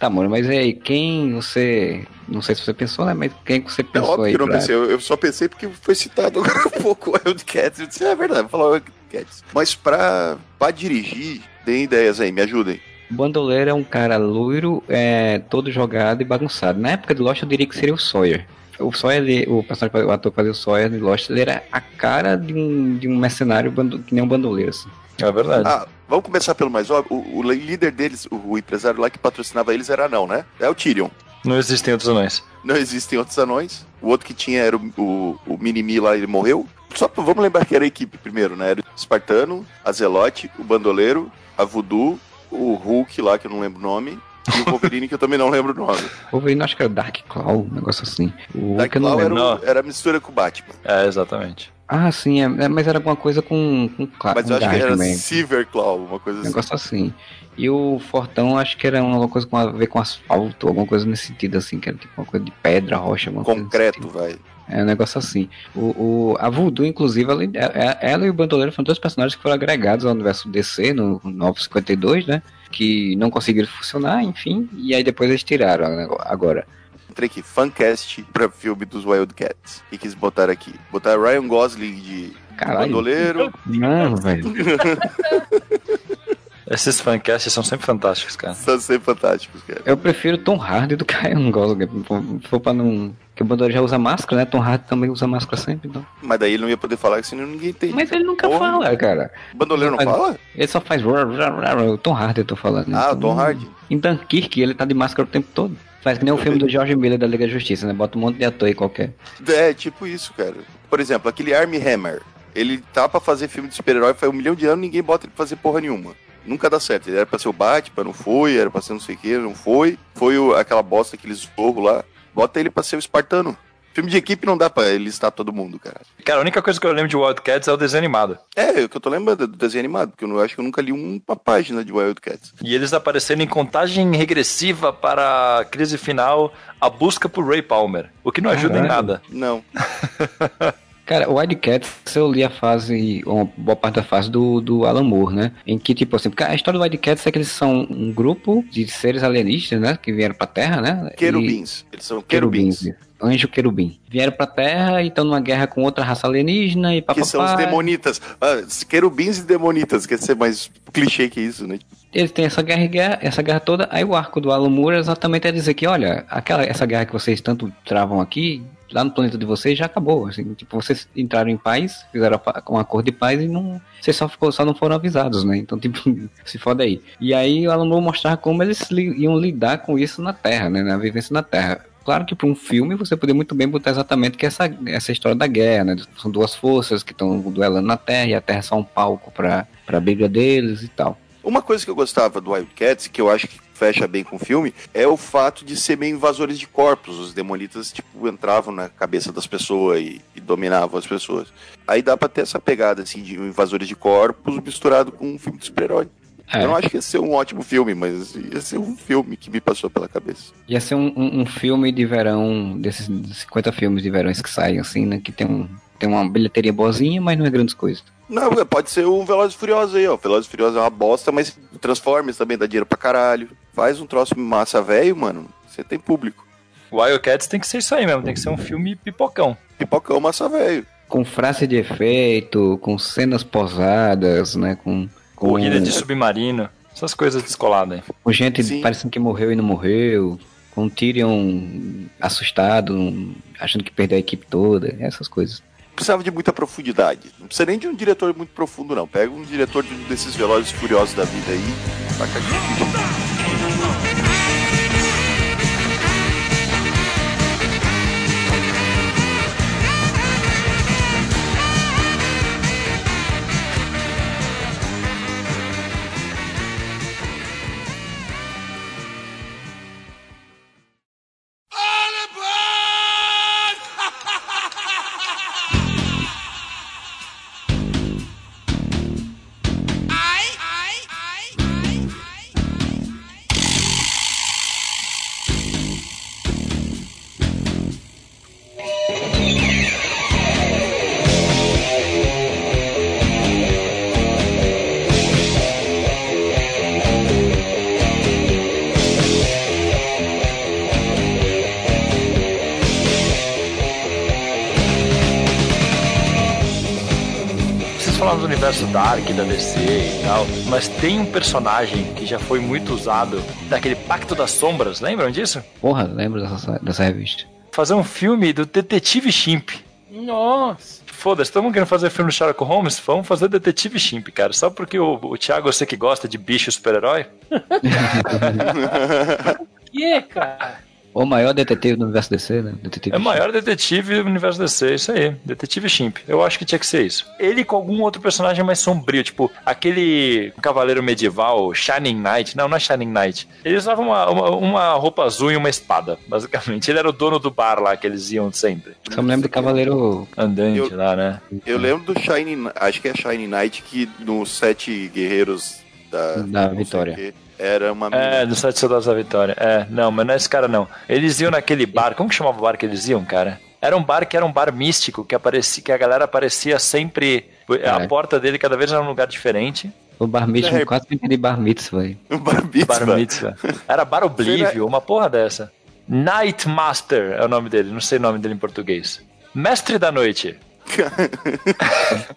Tá, mano, mas e aí, quem você. Não sei se você pensou, né? Mas quem que você É pensou óbvio aí? que eu não pra- pensei, eu, eu só pensei porque foi citado agora há pouco o Wildcats. Eu disse, é verdade, vou falar Wildcats. Mas pra, pra dirigir, deem ideias aí, me ajudem. O Bandoleiro é um cara loiro, é, todo jogado e bagunçado. Na época de Lost eu diria que seria o Sawyer. O Sawyer, ele- o personagem, o ator que fazia o Sawyer de Lost, ele era a cara de um, de um mercenário bando- que nem um bandoleiro, assim. É verdade. Ah, vamos começar pelo mais óbvio. O, o líder deles, o, o empresário lá que patrocinava eles era anão, né? É o Tyrion. Não existem outros anões. Não existem outros anões. O outro que tinha era o, o, o Minimi lá, ele morreu. Só pra, vamos lembrar que era a equipe primeiro, né? Era o Espartano, a Zelote, o Bandoleiro, a Voodoo, o Hulk lá, que eu não lembro o nome, e o Wolverine, que eu também não lembro o nome. O Wolverine acho que era Dark Claw, um negócio assim. O Dark que eu não Claw era, o- era a mistura com o Batman. É, exatamente. Ah, sim, é, é, mas era alguma coisa com, com, Cla- Mas eu acho que era Darkman. Silver Claw, uma coisa Um assim. negócio assim. E o Fortão acho que era uma coisa com a ver com asfalto, alguma coisa nesse sentido, assim, que era tipo uma coisa de pedra, rocha, alguma coisa. nesse Concreto, vai. É um negócio assim. O, o, a Voodoo, inclusive, ela, ela e o Bandoleiro foram dois personagens que foram agregados ao universo DC no 952, né? Que não conseguiram funcionar, enfim. E aí depois eles tiraram né, agora. Entrei aqui, fancast pra filme dos Wildcats. E quis botar aqui. Botar Ryan Gosling de Caralho. Bandoleiro. Não, velho. Esses fancasts são sempre fantásticos, cara. São sempre fantásticos, cara. Eu prefiro Tom Hardy do que Ryan Gosling. Se for pra não. Porque o Bandoleiro já usa máscara, né? Tom Hardy também usa máscara sempre, então. Mas daí ele não ia poder falar, que senão ninguém tem. Mas ele nunca Porra. fala, cara. O Bandoleiro não Mas- fala? Ele só faz. O Tom Hardy, eu tô falando. Ah, o Então, Tom Hardy. Em Dunkirk, ele tá de máscara o tempo todo. Faz que nem o filme do George Miller da Liga da Justiça, né? Bota um monte de ator aí qualquer. É, tipo isso, cara. Por exemplo, aquele Army Hammer. Ele tá pra fazer filme de super-herói faz um milhão de anos ninguém bota ele pra fazer porra nenhuma. Nunca dá certo. Ele era pra ser o Batman, não foi. Era pra ser não sei o que, não foi. Foi o- aquela bosta, aquele zorro lá. Bota ele pra ser o espartano. Filme de equipe não dá pra listar todo mundo, cara. Cara, a única coisa que eu lembro de Wildcats é o desenho animado. É, o que eu tô lembrando do desenho animado, porque eu não, acho que eu nunca li uma página de Wildcats. E eles aparecendo em contagem regressiva para a crise final, a busca por Ray Palmer. O que não ajuda em Caralho. nada. Não. Cara, o Wildcats, eu li a fase, uma boa parte da fase do, do Alan Moore, né? Em que, tipo assim, porque a história do Wildcats é que eles são um grupo de seres alienígenas, né? Que vieram pra Terra, né? E- Querubins. Eles são querubins. Querubins. Anjo querubim. Vieram pra Terra e estão numa guerra com outra raça alienígena e papapá. Que são os demonitas. Ah, querubins e demonitas. Quer ser mais clichê que isso, né? Eles têm essa guerra, e guerra, essa guerra toda, aí o arco do Alan Moore exatamente é dizer que, olha, aquela, essa guerra que vocês tanto travam aqui, lá no planeta de vocês já acabou. Assim, tipo, vocês entraram em paz, fizeram um acordo de paz e não. Vocês só, ficou, só não foram avisados, né? Então, tipo, se foda aí. E aí o Alan Moore mostrava como eles li- iam lidar com isso na Terra, né? Na vivência na Terra. Claro que para um filme você poderia muito bem botar exatamente que essa, essa história da guerra, né? São duas forças que estão duelando na Terra e a Terra é só um palco para a briga deles e tal. Uma coisa que eu gostava do Wildcats, que eu acho que fecha bem com o filme, é o fato de ser meio invasores de corpos. Os demonitas, tipo, entravam na cabeça das pessoas e, e dominavam as pessoas. Aí dá pra ter essa pegada, assim, de invasores de corpos misturado com um filme de super-herói. É. Eu não acho que ia ser um ótimo filme, mas ia ser um filme que me passou pela cabeça. Ia ser um, um, um filme de verão, desses 50 filmes de verões que saem, assim, né? Que tem, um, tem uma bilheteria boazinha, mas não é grandes coisas. Não, pode ser um Velozes e Furiosos aí, ó. Velozes e Furiosos é uma bosta, mas Transformers também dá dinheiro pra caralho. Faz um troço massa velho, mano. Você tem público. Wildcats tem que ser isso aí mesmo, tem que ser um filme pipocão. Pipocão massa velho. Com frase de efeito, com cenas posadas, né? Com, com, Corrida de submarino, essas coisas descoladas aí. com gente Sim. parecendo que morreu e não morreu. Com Tyrion assustado, achando que perdeu a equipe toda, essas coisas. precisava de muita profundidade. Não precisa nem de um diretor muito profundo, não. Pega um diretor de um desses Velozes Furiosos da vida aí, taca aqui. Vocês DC tal, mas tem um personagem que já foi muito usado, daquele Pacto das Sombras, lembram disso? Porra, lembro dessa, dessa revista. Fazer um filme do Detetive Chimp. Nossa. Foda-se, estamos querendo fazer filme do Sherlock Holmes? Vamos fazer Detetive Chimp, cara. Só porque o, o Thiago, você que gosta de bicho super-herói? Que, cara? O maior detetive do universo DC, né? Detetive É o maior detetive do universo DC, isso aí. Detetive Chimp. Eu acho que tinha que ser isso. Ele com algum outro personagem mais sombrio, tipo aquele cavaleiro medieval, Shining Knight. Não, não é Shining Knight. Ele usava uma, uma, uma roupa azul e uma espada, basicamente. Ele era o dono do bar lá que eles iam sempre. Só me lembro do Cavaleiro Andante Eu- lá, né? Eu lembro do Shining, acho que é Shining Knight, que nos Sete Guerreiros da, Da Vitória. Era uma É, do Sete Soldados da Vitória. É, não, mas não é esse cara não. Eles iam naquele bar, como que chamava o bar que eles iam, cara? Era um bar que era um bar místico, que aparecia, que a galera aparecia sempre. A Caralho. porta dele cada vez era um lugar diferente. O Bar Mitzvah, É. quase que entendi Bar Mitzvah. um bar mitzvah. Bar mitzvah. Era Bar Oblivio, uma porra dessa. Night Master é o nome dele, não sei o nome dele em português. Mestre da Noite.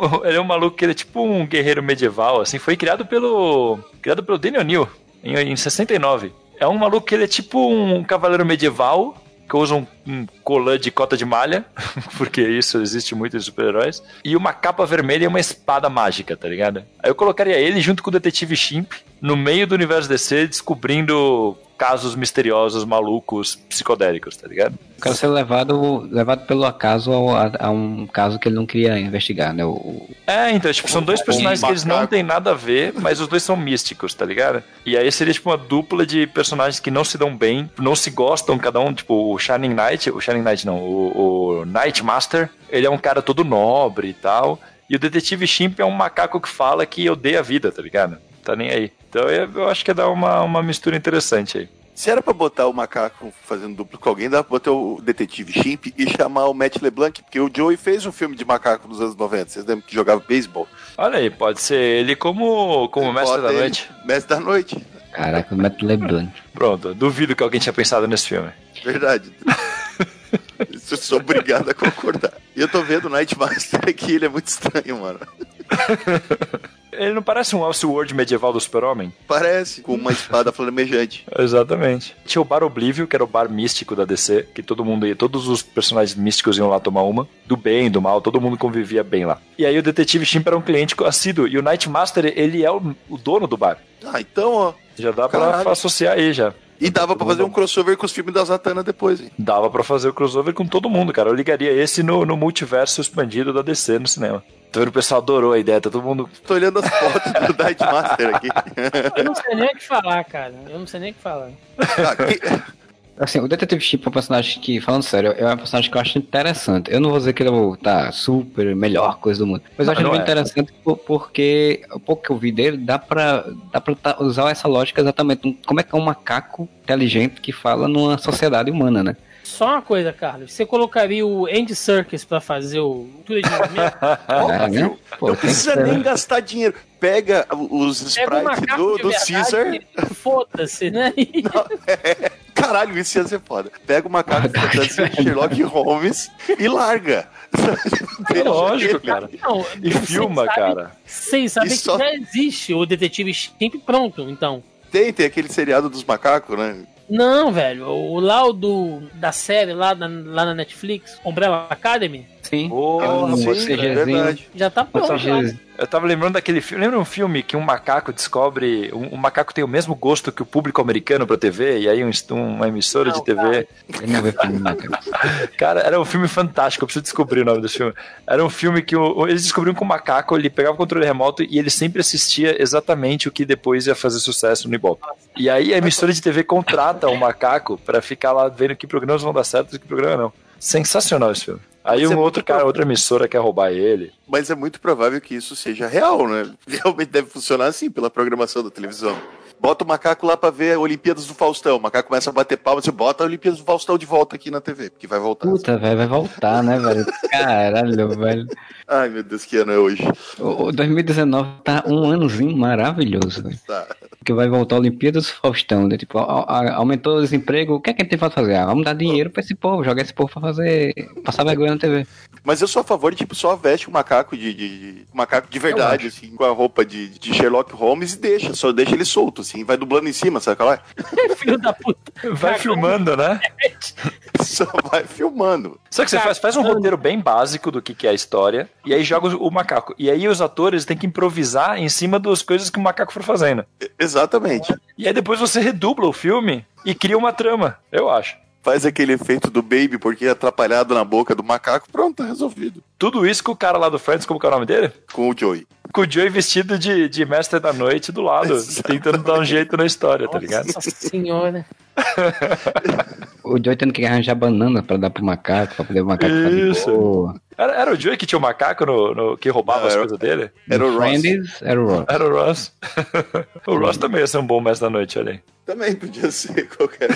Ele é um maluco que ele é tipo um guerreiro medieval, assim. Foi criado pelo. Criado pelo Daniel O'Neill em, em 69. É um maluco que ele é tipo um cavaleiro medieval que usa um, um colã de cota de malha, porque isso existe muito em super-heróis, e uma capa vermelha e uma espada mágica, tá ligado? Aí eu colocaria ele junto com o detetive Shimp no meio do universo DC descobrindo casos misteriosos, malucos, psicodélicos, tá ligado? O cara ser levado, levado pelo acaso a, a um caso que ele não queria investigar, né? O, É, então, tipo, são dois personagens que eles não têm nada a ver, mas os dois são místicos, tá ligado? E aí seria, tipo, uma dupla de personagens que não se dão bem, não se gostam, cada um, tipo, o Shining Knight, o Shining Knight não, o, o Night Master, ele é um cara todo nobre e tal, e o Detetive Shimp é um macaco que fala que odeia a vida, tá ligado? Tá nem aí. Então eu, acho que dá uma, uma mistura interessante aí. Se era pra botar o macaco fazendo duplo com alguém, dá pra botar o detetive Chimp e chamar o Matt LeBlanc, porque o Joey fez um filme de macaco nos anos 90. Vocês lembram que jogava beisebol? Olha aí, pode ser ele como, como mestre da ele, noite. Mestre da noite. Caraca, o Matt LeBlanc. Pronto, duvido que alguém tinha pensado nesse filme. Verdade. Eu sou obrigado a concordar. E eu tô vendo o Nightmaster aqui, ele é muito estranho, mano. Ele não parece um Elseworld medieval do super-homem? Parece, com uma espada flamejante. Exatamente. Tinha o Bar Oblivio, que era o bar místico da DC, que todo mundo ia, todos os personagens místicos iam lá tomar uma, do bem, do mal, todo mundo convivia bem lá. E aí o Detetive Shimp era um cliente assíduo, e o Nightmaster, ele é o, o dono do bar. Ah, então, ó. Já dá pra Caralho. associar aí já. E dava pra fazer um crossover com os filmes da Zatanna depois, hein? Dava pra fazer o crossover com todo mundo, cara. Eu ligaria esse no, no multiverso expandido da DC no cinema. Então o pessoal adorou a ideia, tá todo mundo. Tô olhando as fotos do Nightmaster aqui. Eu não sei nem o que falar, cara. Eu não sei nem o que falar. Ah, que- Assim, o Detetive Chip é um personagem que, falando sério, é um personagem que eu acho interessante. Eu não vou dizer que ele é o, tá super, melhor coisa do mundo. Mas eu acho ele Não muito é. interessante por- porque o pouco que eu vi dele dá pra, dá pra tá- usar essa lógica exatamente. Como é que é um macaco inteligente que fala numa sociedade humana, né? Só uma coisa, Carlos. Você colocaria o Andy Serkis pra fazer o Cultura de movimento? É, né? Não precisa nem né? gastar dinheiro. Pega os sprites do, do e Foda-se, né? E- Caralho, isso ia ser foda. Pega o macaco tentando ser Sherlock Holmes e larga. É lógico, cara. Não, E filma, sabem- cara. Vocês sabem E só- que já existe o Detetive Chimp pronto, então. Tem, tem aquele seriado dos macacos, né? Não, velho. O lá o do, da série lá na, lá na Netflix, Umbrella Academy, Sim. Porra, um sim, CGzinho. é verdade. Já tá pronto. Eu tava lembrando daquele filme. Lembra um filme que um macaco descobre. Um, um macaco tem o mesmo gosto que o público americano pra TV, e aí um, uma emissora de Não, TV. Filme, não, cara. Cara, era um filme fantástico, eu preciso descobrir o nome desse filme. Era um filme que o- o- eles descobriram que o macaco ele pegava o controle remoto e ele sempre assistia exatamente o que depois ia fazer sucesso no Ibope. E aí a emissora de TV contrata o macaco pra ficar lá vendo que programas vão dar certo e que programa não. Sensacional esse filme. Aí Mas é um muito outro cara, outra emissora quer roubar ele. Mas é muito provável que isso seja real, né? Realmente deve funcionar assim pela programação da televisão. Bota o macaco lá pra ver Olimpíadas do Faustão. O macaco começa a bater palma, você bota a Olimpíadas do Faustão de volta aqui na TV, porque vai voltar. Puta, velho, vai voltar, né, velho? Caralho, velho. Ai, meu Deus, que ano é hoje? O o 2019 tá um anozinho maravilhoso, velho. Tá. Que vai voltar a Olimpíadas do Faustão, né? Tipo, aumentou o desemprego, o que é que a gente tem pra fazer? Ah, vamos dar dinheiro pra esse povo, jogar esse povo pra fazer. passar vergonha na TV. Mas eu sou a favor de, tipo, só veste o macaco de, de- de- macaco de verdade, assim, com a roupa de, de Sherlock Holmes e deixa, só deixa ele solto, assim, vai dublando em cima, sabe qual é? Filho da puta. Vai filmando, né? Só vai filmando. Só que você faz, faz um roteiro bem básico do que, que é a história, e aí joga o macaco. E aí os atores têm que improvisar em cima das coisas que o macaco for fazendo. Exatamente. E aí depois você redubla o filme e cria uma trama, eu acho. Faz aquele efeito do baby porque é atrapalhado na boca do macaco, pronto, tá resolvido. Tudo isso com o cara lá do Friends, como que é o nome dele? Com o Joey. Com o Joey vestido de, de mestre da noite do lado, tentando dar um jeito na história, tá ligado? Nossa senhora. O Joey tendo que arranjar banana pra dar pro macaco, pra poder o macaco de Isso. boa. Era, era o Joey que tinha o macaco no, no- que roubava Não, as coisas dele? Era o. Friends, era o Ross. Era o Ross. o Ross também ia ser um bom mestre da noite, olha aí. Também podia ser qualquer um.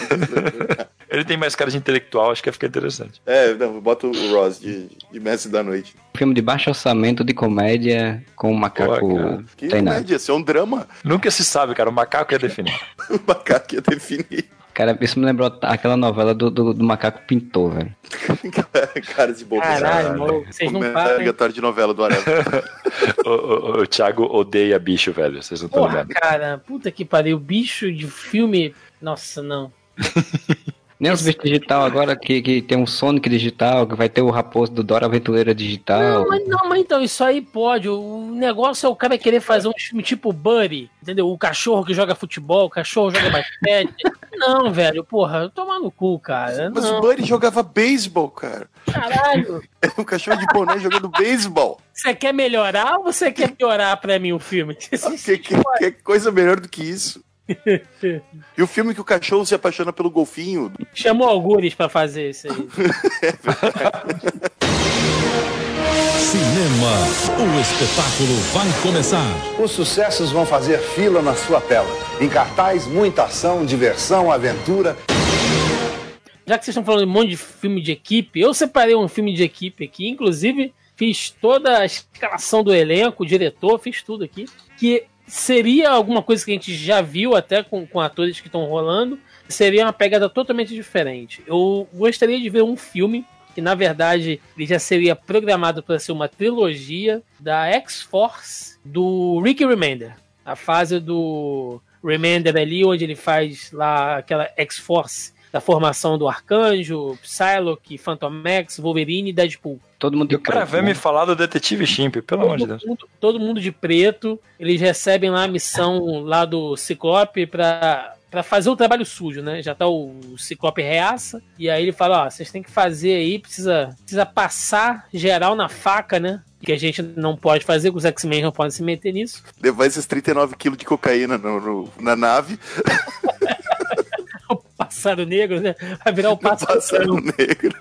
Ele tem mais cara de intelectual, acho que ia ficar interessante. É, não, bota o Ross de, de mestre da noite. Filme de baixo orçamento de comédia com o macaco Pô, Que treinado. comédia, isso é um drama. Nunca se sabe, cara, o macaco ia definir. O macaco ia definir. Cara, isso me lembrou aquela novela do, do, do macaco pintor, velho. Cara de boca. Caralho, maluco, vocês não param. de novela do Areva. o, o- o Thiago odeia bicho, velho, vocês não estão ligados. cara, puta que pariu. Bicho de filme. Nossa, não. Nem os bichos digital agora, que, que tem um Sonic digital, que vai ter o Raposo do Dora Aventureira digital. Não, mas, não, mas então, isso aí pode. O negócio é o cara querer fazer um filme tipo Buddy, entendeu? O cachorro que joga futebol, o cachorro joga basquete. não, velho, porra, tomar no cu, cara. Mas não, o Buddy jogava beisebol, cara. caralho. É um cachorro de boné jogando beisebol. Você quer melhorar ou você quer piorar pra mim o filme? Que, que, que coisa melhor do que isso? E o filme que o cachorro se apaixona pelo golfinho. Chamou algures pra fazer isso aí. Cinema, o espetáculo vai começar. Os sucessos vão fazer fila na sua tela. Em cartaz, muita ação, diversão, aventura. Já que vocês estão falando de um monte de filme de equipe, eu separei um filme de equipe aqui, inclusive fiz toda a escalação do elenco, o diretor, fiz tudo aqui, que seria alguma coisa que a gente já viu até com, com atores que estão rolando, seria uma pegada totalmente diferente. Eu gostaria de ver um filme que na verdade ele já seria programado para ser uma trilogia da X-Force do Ricky Remender. A fase do Remender ali, onde ele faz lá aquela X-Force da formação do Arcanjo, Psylocke, Phantom Max, Wolverine e Deadpool. Todo mundo de O cara preto, vem né? me falar do Detetive Chimp, pelo amor de Todo Deus. mundo, todo mundo de preto, eles recebem lá a missão lá do Ciclope pra, pra fazer o trabalho sujo, né? Já tá o Ciclope reaça, e aí ele fala, ó, vocês têm que fazer aí, precisa, precisa passar geral na faca, né? Que a gente não pode fazer, que os X-Men não podem se meter nisso. Levar esses 39 quilos de cocaína no- no- na nave. Pássaro negro, né? Vai virar o pássaro Pássaro negro.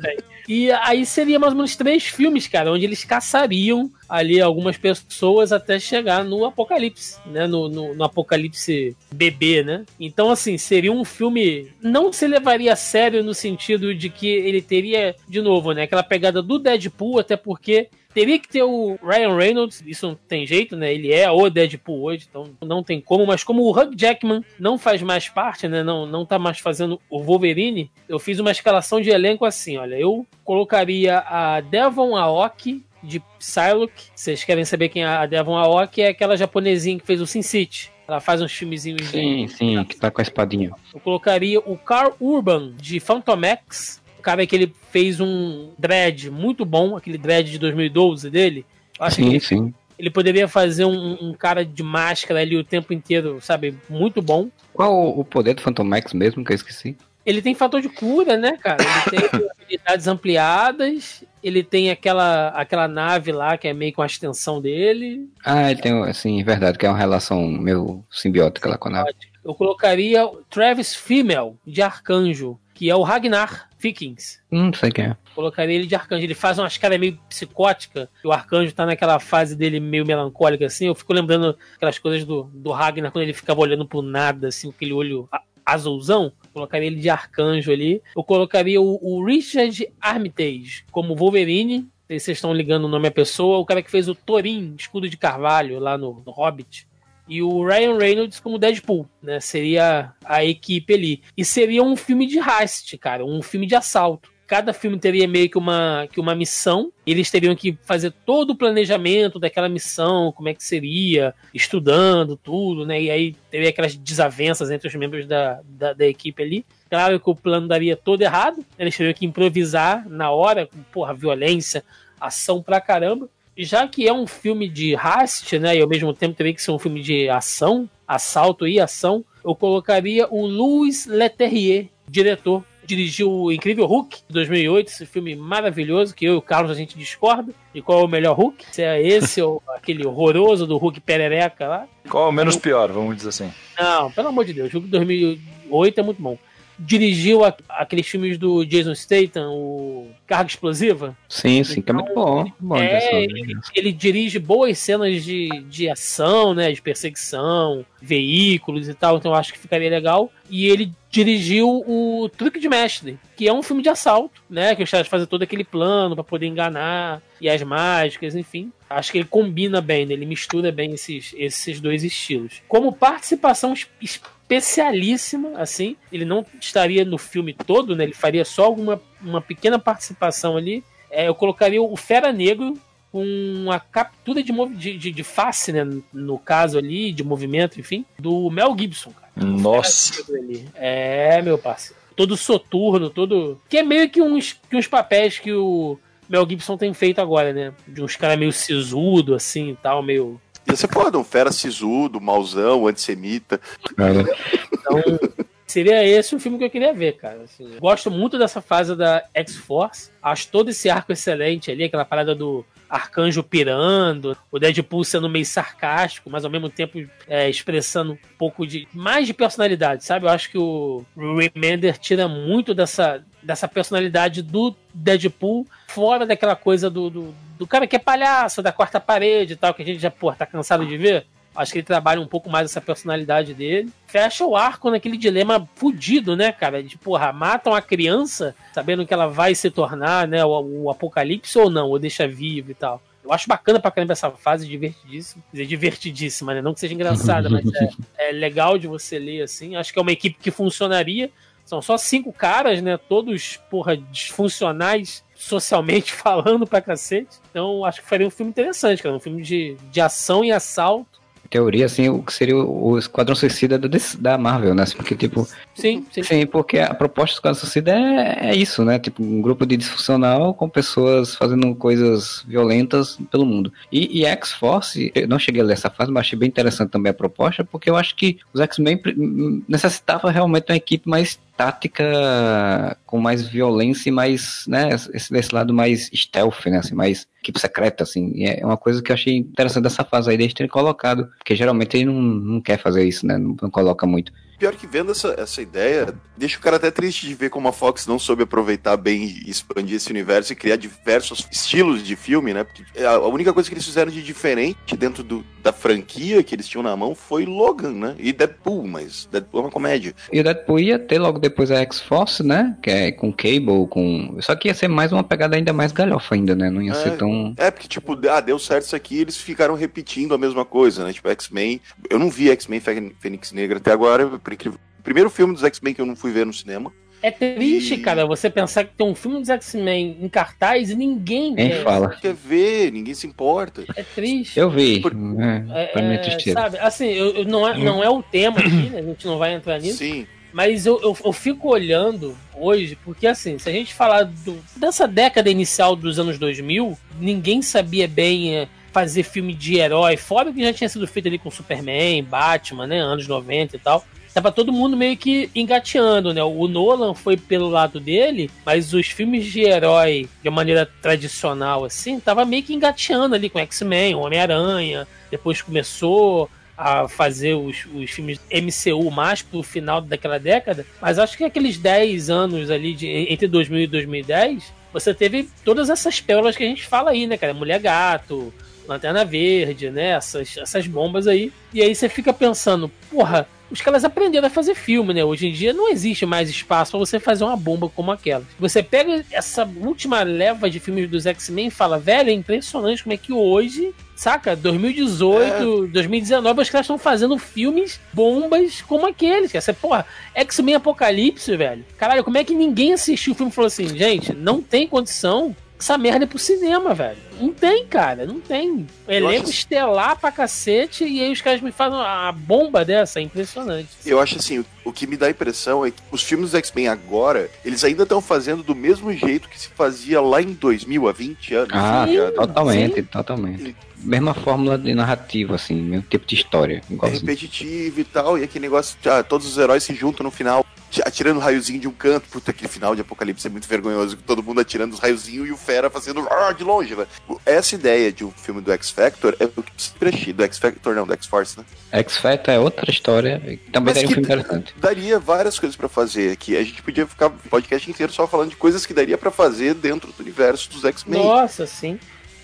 Bem. E aí seria mais ou menos três filmes, cara, onde eles caçariam ali algumas pessoas até chegar no apocalipse, né? No, no, no apocalipse bebê, né? Então, assim, seria um filme. Não se levaria a sério no sentido de que ele teria, de novo, né? Aquela pegada do Deadpool, até porque. Teria que ter o Ryan Reynolds, isso não tem jeito, né? Ele é o Deadpool hoje, então não tem como. Mas como o Hugh Jackman não faz mais parte, né? Não, não tá mais fazendo o Wolverine, eu fiz uma escalação de elenco assim, olha. Eu colocaria a Devon Aoki de Psylocke. Vocês querem saber quem é a Devon Aoki? É aquela japonesinha que fez o Sin City. Ela faz uns filmezinhos Sim, sim, que tá com a espadinha. eu colocaria o Carl Urban de Phantom Cara que ele fez um dread muito bom, aquele dread de 2012 dele. Eu acho que Sim, ele, sim. ele poderia fazer um, um cara de máscara ali o tempo inteiro, sabe? Muito bom. Qual o- poder do Phantom Max mesmo, que eu esqueci? Ele tem fator de cura, né, cara? Ele tem habilidades ampliadas. Ele tem aquela, aquela nave lá que é meio com a extensão dele. Ah, ele tem, assim, verdade, que é uma relação meio simbiótica lá com a nave. Eu colocaria o Travis Fimmel, de Arcanjo, que é o Ragnar Vikings. Hum, não sei quem é. Colocaria ele de arcanjo. Ele faz umas caras meio psicótica. E o arcanjo tá naquela fase dele meio melancólica, assim. Eu fico lembrando aquelas coisas do, do Ragnar quando ele ficava olhando pro nada, assim, com aquele olho azulzão. Colocaria ele de arcanjo ali. Eu colocaria o, o Richard Armitage como Wolverine. Não sei se vocês estão ligando o nome à pessoa. O cara que fez o Thorin, escudo de carvalho, lá no, no Hobbit e o Ryan Reynolds como Deadpool, né? Seria a equipe ali. E seria um filme de heist, cara, um filme de assalto. Cada filme teria meio que uma, que uma missão. Eles teriam que fazer todo o planejamento daquela missão, como é que seria, estudando tudo, né? E aí teria aquelas desavenças entre os membros da, da, da equipe ali. Claro que o plano daria todo errado. Eles teriam que improvisar na hora, com porra, violência, ação pra caramba. Já que é um filme de heist, né, e ao mesmo tempo teria que ser um filme de ação, assalto e ação, eu colocaria o Louis Leterrier, diretor. Dirigiu o Incrível Hulk, de 2008, esse filme maravilhoso, que eu e o Carlos a gente discorda de qual é o melhor Hulk, se é esse ou aquele horroroso do Hulk perereca lá. Qual é o menos pior, vamos dizer assim? Não, pelo amor de Deus, o Hulk de 2008 é muito bom. Dirigiu a- aqueles filmes do Jason Statham, o Carga Explosiva, Sim, sim, que é muito bom. muito bom é, ele, ele dirige boas cenas de, de ação, né? De perseguição, veículos e tal, então eu acho que ficaria legal. E ele dirigiu o Truque de Mestre, que é um filme de assalto, né? Que os caras fazem todo aquele plano pra poder enganar, e as mágicas, enfim. Acho que ele combina bem, né? ele mistura bem esses, esses dois estilos. Como participação es- especialíssima, assim, ele não estaria no filme todo, né? Ele faria só alguma uma pequena participação ali. É, eu colocaria o Fera Negro com uma captura de, de, de, de face, né? No caso ali, de movimento, enfim, do Mel Gibson, cara. Nossa. É, meu parceiro. Todo soturno, todo. Que é meio que uns, que uns papéis que o Mel Gibson tem feito agora, né? De uns caras meio sisudo, assim e tal, meio. Ia ser foda, um fera sisudo, mauzão, antissemita. Então, seria esse o filme que eu queria ver, cara. Assim, gosto muito dessa fase da X-Force. Acho todo esse arco excelente ali, aquela parada do arcanjo pirando, o Deadpool sendo meio sarcástico, mas ao mesmo tempo é, expressando um pouco de mais de personalidade, sabe? Eu acho que o Remender tira muito dessa, dessa personalidade do Deadpool, fora daquela coisa do, do, do cara que é palhaço, da quarta parede e tal, que a gente já, pô, tá cansado de ver. Acho que ele trabalha um pouco mais essa personalidade dele. Fecha o arco naquele dilema fudido, né, cara? De, porra, matam a criança sabendo que ela vai se tornar, né, o, o apocalipse ou não, ou deixa vivo e tal. Eu acho bacana pra caramba essa fase, divertidíssima. Quer dizer, divertidíssima, né? Não que seja engraçada, mas é, é legal de você ler, assim. Acho que é uma equipe que funcionaria. São só cinco caras, né? Todos, porra, disfuncionais socialmente falando pra cacete. Então, acho que faria um filme interessante, cara. Um filme de, de ação e assalto. teoria, assim, o que seria o Esquadrão Suicida da, DC da Marvel, né? Porque, tipo, Sim, sim. Sim, porque a proposta do Esquadrão Suicida é, é isso, né? Tipo, um grupo de disfuncional com pessoas fazendo coisas violentas pelo mundo. E, e X-Force, eu não cheguei a ler essa fase, mas achei bem interessante também a proposta, porque eu acho que os X-Men necessitavam realmente uma equipe mais tática, com mais violência e mais, né, esse, desse lado mais stealth, né, assim, mais equipe secreta, assim, e é uma coisa que eu achei interessante dessa fase aí, deles terem colocado, porque geralmente ele não, não quer fazer isso, né, não, não coloca muito. Pior que vendo essa, essa ideia, deixa o cara até triste de ver como a Fox não soube aproveitar bem e expandir esse universo e criar diversos estilos de filme, né? Porque a única coisa que eles fizeram de diferente dentro do, da franquia que eles tinham na mão foi Logan, né? E Deadpool, mas Deadpool é uma comédia. E o Deadpool ia ter logo depois a X-Force, né? Que é com Cable, com. Só que ia ser mais uma pegada ainda mais galhofa ainda, né? Não ia ser tão. É, porque, tipo, ah, deu certo isso aqui, eles ficaram repetindo a mesma coisa, né? Tipo, X-Men. Eu não vi X-Men Fê- Fênix Negra até agora, por incrível. Primeiro filme dos X-Men que eu não fui ver no cinema. É triste, cara, você pensar que tem um filme dos X-Men em cartaz e ninguém Nem quer. fala. Quer ver, ninguém se importa. É triste. Eu vi. Por- É, É, pra mim é é, tristeza. sabe, assim, eu, eu- não, é, não é o tema aqui, né? A gente não vai entrar nisso. Sim. Mas eu, eu, eu fico olhando hoje, porque assim, se a gente falar do- dessa década inicial dos anos 2000, ninguém sabia bem é, fazer filme de herói, fora o que já tinha sido feito ali com Superman, Batman, né, anos 90 e tal. Tava todo mundo meio que engateando, né? O Nolan foi pelo lado dele, mas os filmes de herói, de uma maneira tradicional, assim, tava meio que engateando ali com X-Men, Homem-Aranha. Depois começou a fazer os, os filmes MCU mais pro final daquela década, mas acho que aqueles 10 anos ali, de, entre 2000 e 2010, você teve todas essas pérolas que a gente fala aí, né, cara? Mulher Gato, Lanterna Verde, né? Essas, essas bombas aí. E aí você fica pensando, porra, os caras aprenderam a fazer filme, né? Hoje em dia não existe mais espaço pra você fazer uma bomba como aquela. Você pega essa última leva de filmes dos X-Men e fala, velho, é impressionante como é que hoje, saca? 2018, 2019, os caras estão fazendo filmes bombas como aqueles. Você, porra, X-Men Apocalipse, velho. Caralho, como é que ninguém assistiu o filme e falou assim, gente, não tem condição essa merda é pro cinema, velho. Não tem, cara, não tem. Elenco acho- estelar pra cacete e aí os caras me fazem uma bomba dessa, é impressionante. Eu acho assim, o, que me dá a impressão é que os filmes do X-Men agora, eles ainda estão fazendo do mesmo jeito que se fazia lá em 2000, há 20 anos. Ah, ligado? totalmente, totalmente. Mesma fórmula de narrativa, assim, mesmo tipo de história. É repetitivo e tal, e aquele negócio, ah, todos os heróis se juntam no final, atirando um raiozinho de um canto. Puta, aquele final de Apocalipse é muito vergonhoso, todo mundo atirando os raiozinhos e o Fera fazendo ah, de longe, velho. Essa ideia de um filme do X-Factor é o que sempre achei, do X-Factor não, do X-Force, né? X-Factor é outra história, também Mas daria um filme interessante. Daria várias coisas pra fazer aqui. A gente podia ficar o podcast inteiro só falando de coisas que daria pra fazer dentro do universo dos X-Men. Nossa, sim.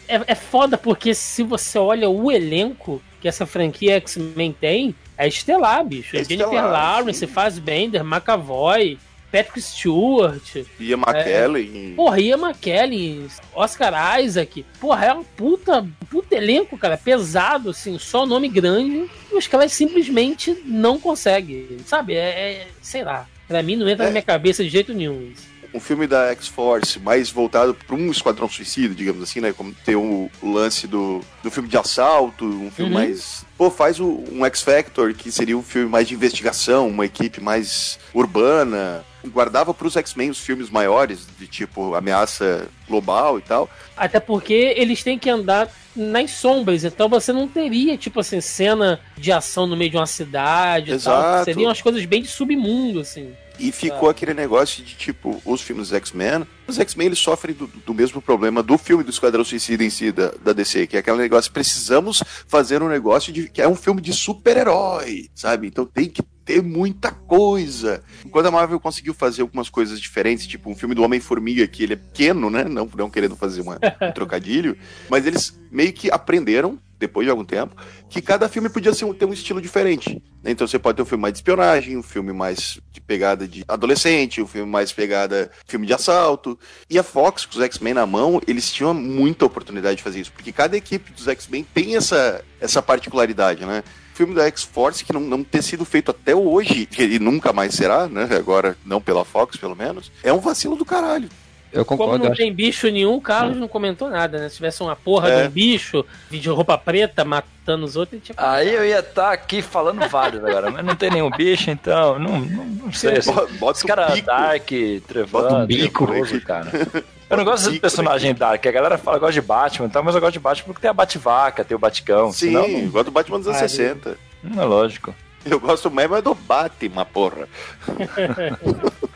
É, é foda porque se você olha o elenco que essa franquia X-Men tem, é estelar, bicho. É, É Jennifer estelar, Lawrence, Fassbender, McAvoy, Patrick Stewart, Ian McKellen. Porra, Ian McKellen, Oscar Isaac. Porra, é um puta, puta elenco, cara, pesado, assim, só nome grande. E os caras simplesmente não conseguem, sabe? É, é- sei lá. Pra mim não entra É. na minha cabeça de jeito nenhum isso. Um filme da X-Force mais voltado para um esquadrão suicida, digamos assim, né? Como ter o, o lance do, do filme de assalto, um filme Uhum. mais. Pô, faz o- um X-Factor, que seria um filme mais de investigação, uma equipe mais urbana. Guardava para os X-Men os filmes maiores, de tipo ameaça global e tal. Até porque eles têm que andar nas sombras, então você não teria, tipo assim, cena de ação no meio de uma cidade e tal. Exato. Seriam umas coisas bem de submundo, assim. E ficou aquele negócio de tipo, os filmes dos X-Men. Os X-Men eles sofrem do, do mesmo problema do filme do Esquadrão Suicida em si, da, da DC, que é aquele negócio, precisamos fazer um negócio de que é um filme de super-herói, sabe? Então tem que ter muita coisa. Quando a Marvel conseguiu fazer algumas coisas diferentes, tipo um filme do Homem-Formiga, que ele é pequeno, né? Não, não querendo fazer uma- um trocadilho, mas eles meio que aprenderam, depois de algum tempo, que cada filme podia ser ter um estilo diferente. né? Então você pode ter um filme mais de espionagem, um filme mais de pegada de adolescente, um filme mais pegada filme de assalto. E a Fox, com os X-Men na mão, eles tinham muita oportunidade de fazer isso, porque cada equipe dos X-Men tem essa, essa particularidade, né? Filme da X-Force, que não, não ter sido feito até hoje, e nunca mais será, né? Agora, não pela Fox, pelo menos, é um vacilo do caralho. Eu Como concordo, não acho tem bicho nenhum, o Carlos não comentou nada, né? Se tivesse uma porra É. de um bicho de roupa preta matando os outros, ele tinha Aí eu ia estar aqui falando vários agora, mas não tem nenhum bicho, então não, não, não sei. Assim, Bota- bota caras bico. Dark, Bota Trevando, o bico, Trevoso, cara. Eu não gosto desse personagem Dark, a galera fala que gosta de Batman, e tal, mas eu gosto de Batman porque tem a Batvaca, tem o Baticão. Sim, senão eu gosto do Batman dos anos Ah, 60. não, não é lógico. Eu gosto mesmo é do Batman, porra.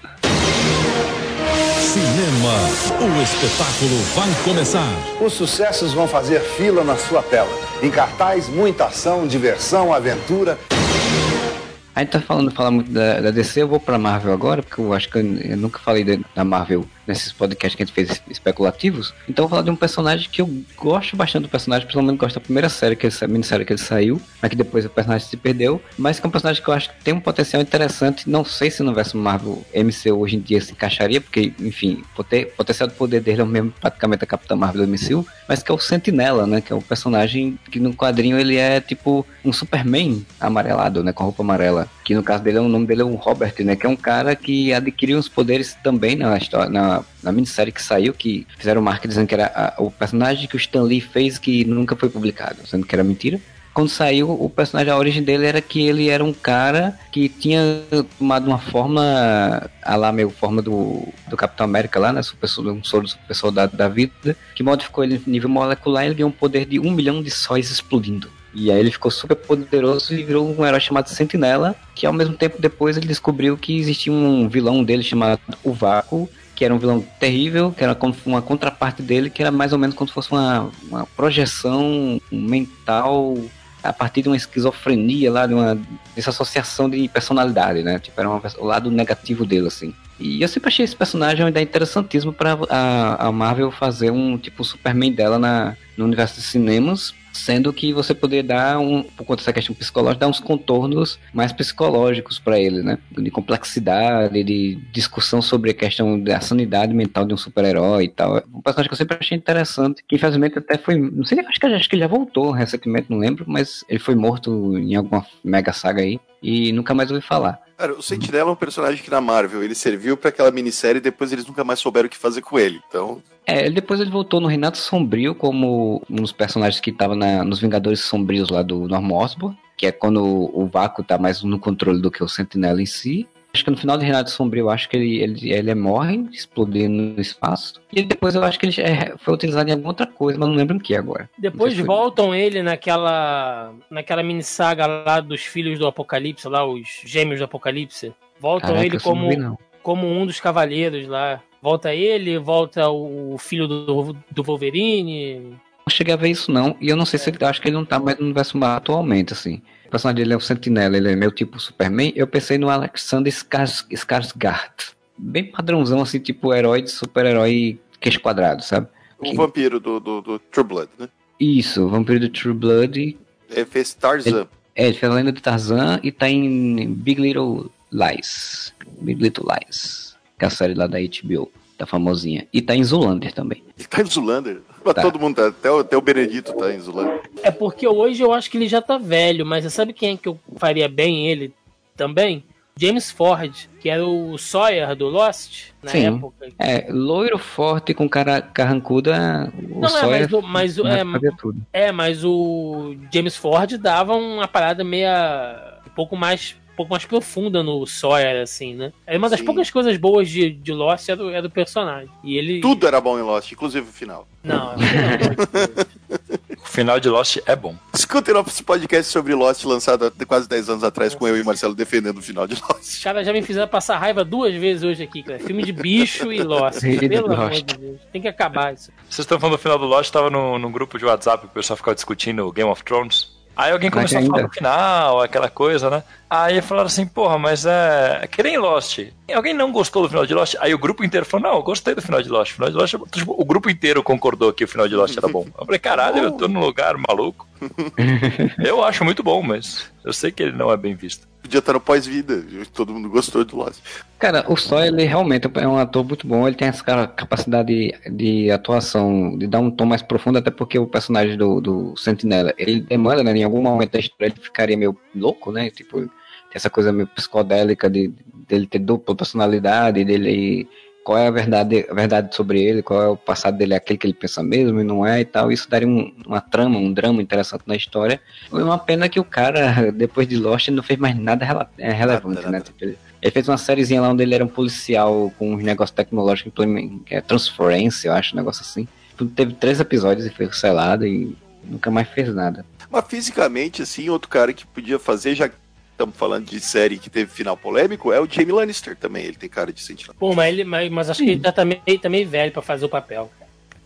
Cinema, o espetáculo vai começar. Os sucessos vão fazer fila na sua tela. Em cartaz, muita ação, diversão, aventura. A gente tá falando falar muito da, da DC, eu vou pra Marvel agora, porque eu acho que eu, eu nunca falei da, da Marvel nesses podcasts que a gente fez especulativos. Então eu vou falar de um personagem que eu gosto bastante do personagem, principalmente gosto da primeira série, que ele, minissérie que ele saiu, mas que depois o personagem se perdeu, mas que é um personagem que eu acho que tem um potencial interessante. Não sei se no universo Marvel MCU hoje em dia se encaixaria, porque, enfim, o pote- potencial do poder dele é o mesmo praticamente a Capitã Marvel do MCU, mas que é o Sentinela, né? Que é o personagem que no quadrinho ele é tipo um Superman amarelado, né? Com a roupa amarela. Que no caso dele, é o nome dele é um Robert, né? Que é um cara que adquiriu uns poderes também na história, na, na minissérie que saiu, que fizeram marca dizendo que era a- o personagem que o Stan Lee fez que nunca foi publicado, sendo que era mentira. quando saiu, o personagem, a origem dele era que ele era um cara que tinha tomado uma forma, a lá meio forma do, do Capitão América lá, né? Super, um soro super soldado da vida, que modificou ele em nível molecular e ele ganhou um poder de um milhão de sóis explodindo. E aí ele ficou super poderoso e virou um herói chamado Sentinela, que ao mesmo tempo depois ele descobriu que existia um vilão dele chamado o Vácuo, que era um vilão terrível, que era como uma contraparte dele, que era mais ou menos como se fosse uma, uma projeção mental a partir de uma esquizofrenia lá, de uma dessa associação de personalidade, né? Tipo, era uma, o lado negativo dele, assim. E eu sempre achei esse personagem uma ideia interessantíssima para a, a Marvel fazer um tipo Superman dela na, no universo de cinemas, sendo que você poderia dar um, por conta dessa questão psicológica, dar uns contornos mais psicológicos para ele, né? De complexidade, de discussão sobre a questão da sanidade mental de um super-herói e tal. Um personagem que eu sempre achei interessante, que infelizmente até foi, não sei, acho que acho que ele já voltou recentemente, não lembro, mas ele foi morto em alguma mega saga aí e nunca mais ouvi falar. Cara, o Sentinela é um personagem que na Marvel ele serviu pra aquela minissérie e depois eles nunca mais souberam o que fazer com ele. Então, É, depois ele voltou no Renato Sombrio como um dos personagens que tava na- nos Vingadores Sombrios lá do Norman Osborn, que é quando o Vácuo tá mais no controle do que o Sentinela em si. Acho que no final do Renato Sombrio, eu acho que ele, ele, ele morre, explodindo no espaço. E depois eu acho que ele é, foi utilizado em alguma outra coisa, mas não lembro em que agora. Depois se foi- voltam ele naquela naquela mini saga lá dos filhos do Apocalipse, lá os gêmeos do Apocalipse. Voltam Caraca, ele como vi, como um dos cavaleiros lá. Volta ele, volta o filho do, do Wolverine. Não cheguei a ver isso não, e eu não sei se ele, acho que ele não tá mais no universo atualmente, assim. O personagem dele é o Sentinela, ele é meio tipo Superman. Eu pensei no Alexander Skars- Skarsgård. Bem padrãozão, assim, tipo herói de super-herói queixo quadrado, sabe? o vampiro do, do, do True Blood, né? Isso, o Vampiro do True Blood. Ele fez Tarzan. É, ele fez a lenda de Tarzan e tá em Big Little Lies. Big Little Lies. Que é a série lá da HBO, da famosinha. E tá em Zoolander também. Ele tá em Zulander. Mas Tá. todo mundo tá. Até o, até o Benedito tá em. É porque hoje eu acho que ele já tá velho, mas você sabe quem é que eu faria bem ele também? James Ford, que era o Sawyer do Lost na Sim. época. É, loiro forte com cara carrancuda. O Não, é, Sawyer mas, o- mas, o- é, fazia tudo. é, mas o James Ford dava uma parada meia. um pouco mais. Um pouco mais profunda no Sawyer, assim, né? É uma das Sim. poucas coisas boas de, de Lost era, o- era o personagem. E ele. Tudo era bom em Lost, inclusive o final. Não, não. O final de Lost é bom. Escutem nosso podcast sobre Lost, lançado há quase 10 anos atrás, com eu e Marcelo defendendo o final de Os Lost. caras já me fizeram passar raiva duas vezes hoje aqui, cara. Filme de bicho e Lost. Pelo amor de Deus. Tem que acabar isso. Vocês estão falando do final do Lost, tava no, num grupo de WhatsApp, o pessoal ficava discutindo o Game of Thrones. Aí alguém Mas começou a falar ainda? do final, aquela coisa, né? Aí falaram assim, porra, mas é. Que nem Lost. Alguém não gostou do final de Lost? Aí o grupo inteiro falou, não, eu gostei do final de Lost. O final de Lost é bom." Tipo, o grupo inteiro concordou que o final de Lost era bom. Eu falei, caralho, eu tô num lugar maluco. eu acho muito bom, mas eu sei que ele não é bem visto. Podia estar no pós-vida. Todo mundo gostou do Lost. Cara, o Sawyer, ele realmente é um ator muito bom. Ele tem essa capacidade de, de atuação, de dar um tom mais profundo, até porque o personagem do, do Sentinela, ele demanda, né? Em algum momento da história, ele ficaria meio louco, né? Tipo, essa coisa meio psicodélica de, dele ter dupla personalidade, dele. Qual é a verdade, a verdade sobre ele, qual é o passado dele, é aquele que ele pensa mesmo e não é e tal. Isso daria um- uma trama, um drama interessante na história. Foi uma pena que o cara, depois de Lost, não fez mais nada rela- é, relevante, né? Tipo, ele, fez uma sériezinha lá onde ele era um policial com uns negócios tecnológicos, que é transferência, eu acho, um negócio assim. Tudo Teve três episódios e foi cancelado e nunca mais fez nada. Mas fisicamente, assim, outro cara que podia fazer, já estamos falando de série que teve final polêmico, é o Jamie Lannister também. Ele tem cara de sentinela. Pô, mas, ele, mas, mas acho que ele já tá meio, tá meio velho pra fazer o papel.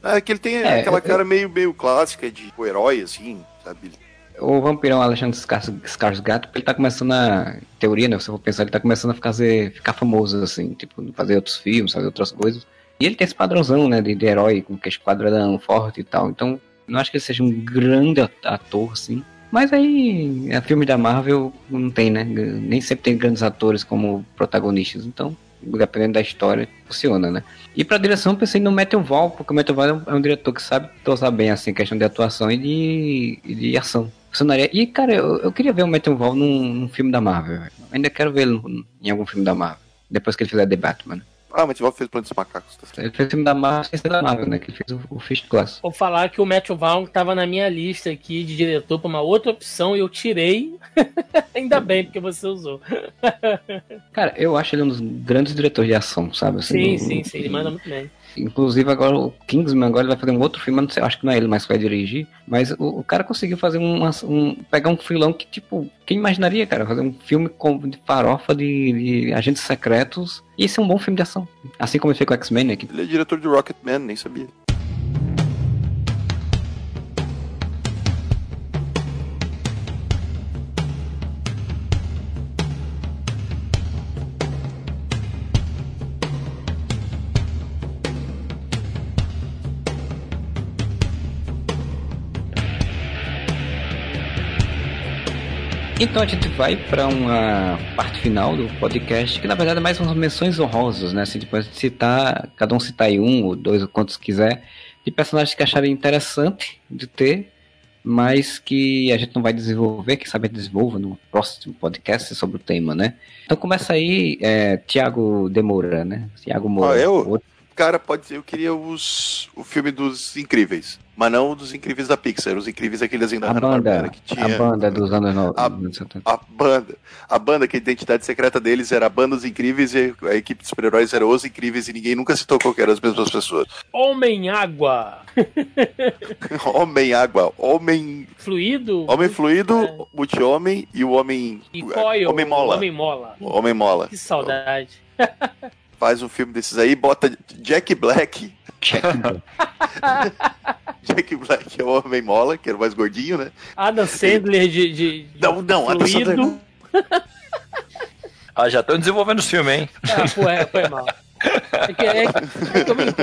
cara. É que ele tem É, aquela eu- cara meio, meio clássica de o herói, assim, sabe? O vampirão Alexandre Skars- Skarsgård, ele tá começando a, em teoria, né, se eu for pensar, ele tá começando a fazer, ficar famoso, assim, tipo, fazer outros filmes, fazer outras coisas. E ele tem esse padrãozão, né, de, de herói, com que quadradão forte e tal, então, não acho que ele seja um grande at- ator, assim. Mas aí, é filme da Marvel não tem, né, nem sempre tem grandes atores como protagonistas, então, dependendo da história, funciona, né. E pra direção, pensei no Matthew Vaughn, porque o Matthew Vaughn é um- é um diretor que sabe dosar bem, assim, questão de atuação e de, e de ação. Funcionaria. E, cara, eu, eu queria ver o Matthew Vaughn num, num filme da Marvel. Ainda quero ele em algum filme da Marvel. Depois que ele fizer The Batman. Ah, Matt Vaughn fez Planeta dos Macacos. Tá. Ele fez o filme da Marvel sem ser da Marvel, né? Que ele fez o, o Fist Class. Vou falar que o Matthew Vaughn tava na minha lista aqui de diretor pra uma outra opção e eu tirei. Ainda bem, porque você usou. Cara, eu acho ele um dos grandes diretores de ação, sabe? Sim, Assim, sim, do- sim, ele manda muito bem. Inclusive agora o Kingsman agora vai fazer um outro filme, não sei, acho que não é ele mais que vai dirigir, mas o, o cara conseguiu fazer uma, um pegar um filão que tipo, quem imaginaria, cara, fazer um filme com, de farofa de, de agentes secretos e esse é um bom filme de ação, assim como ele fez com o X-Men, né? que- Ele é diretor de Rocketman, nem sabia. Então a gente vai para uma parte final do podcast, que na verdade é mais umas menções honrosas, né? Assim, depois de citar, cada um citar aí um ou dois ou quantos quiser, de personagens que acharem interessante de ter, mas que a gente não vai desenvolver, que sabe desenvolva no próximo podcast sobre o tema, né? Então começa aí, é, Tiago Demoura, né? Tiago Moura. Ah, eu? Cara, pode ser, eu queria os, o filme dos Incríveis. Mas não o dos Incríveis da Pixar. Os Incríveis aqueles ainda A banda, que tinha. a banda dos anos no- A- anos 70. A banda. A banda, que a identidade secreta deles era a banda dos Incríveis e a equipe de super-heróis era os Incríveis e ninguém nunca tocou que eram as mesmas pessoas. Homem-água. Homem água, homem. Fluido. Homem fluido, multi-homem e o homem. E coil. Homem mola. Homem mola. Homem mola. Que saudade. Faz um filme desses aí, bota Jack Black. Jack Black é o Homem Mola, que era o mais gordinho, né? Adam Sandler de. de, de Não, não, Adam Sandler. Ah, já estão desenvolvendo os filmes, hein? Ah, pô, é, foi mal. É que, é, que- é que eu me.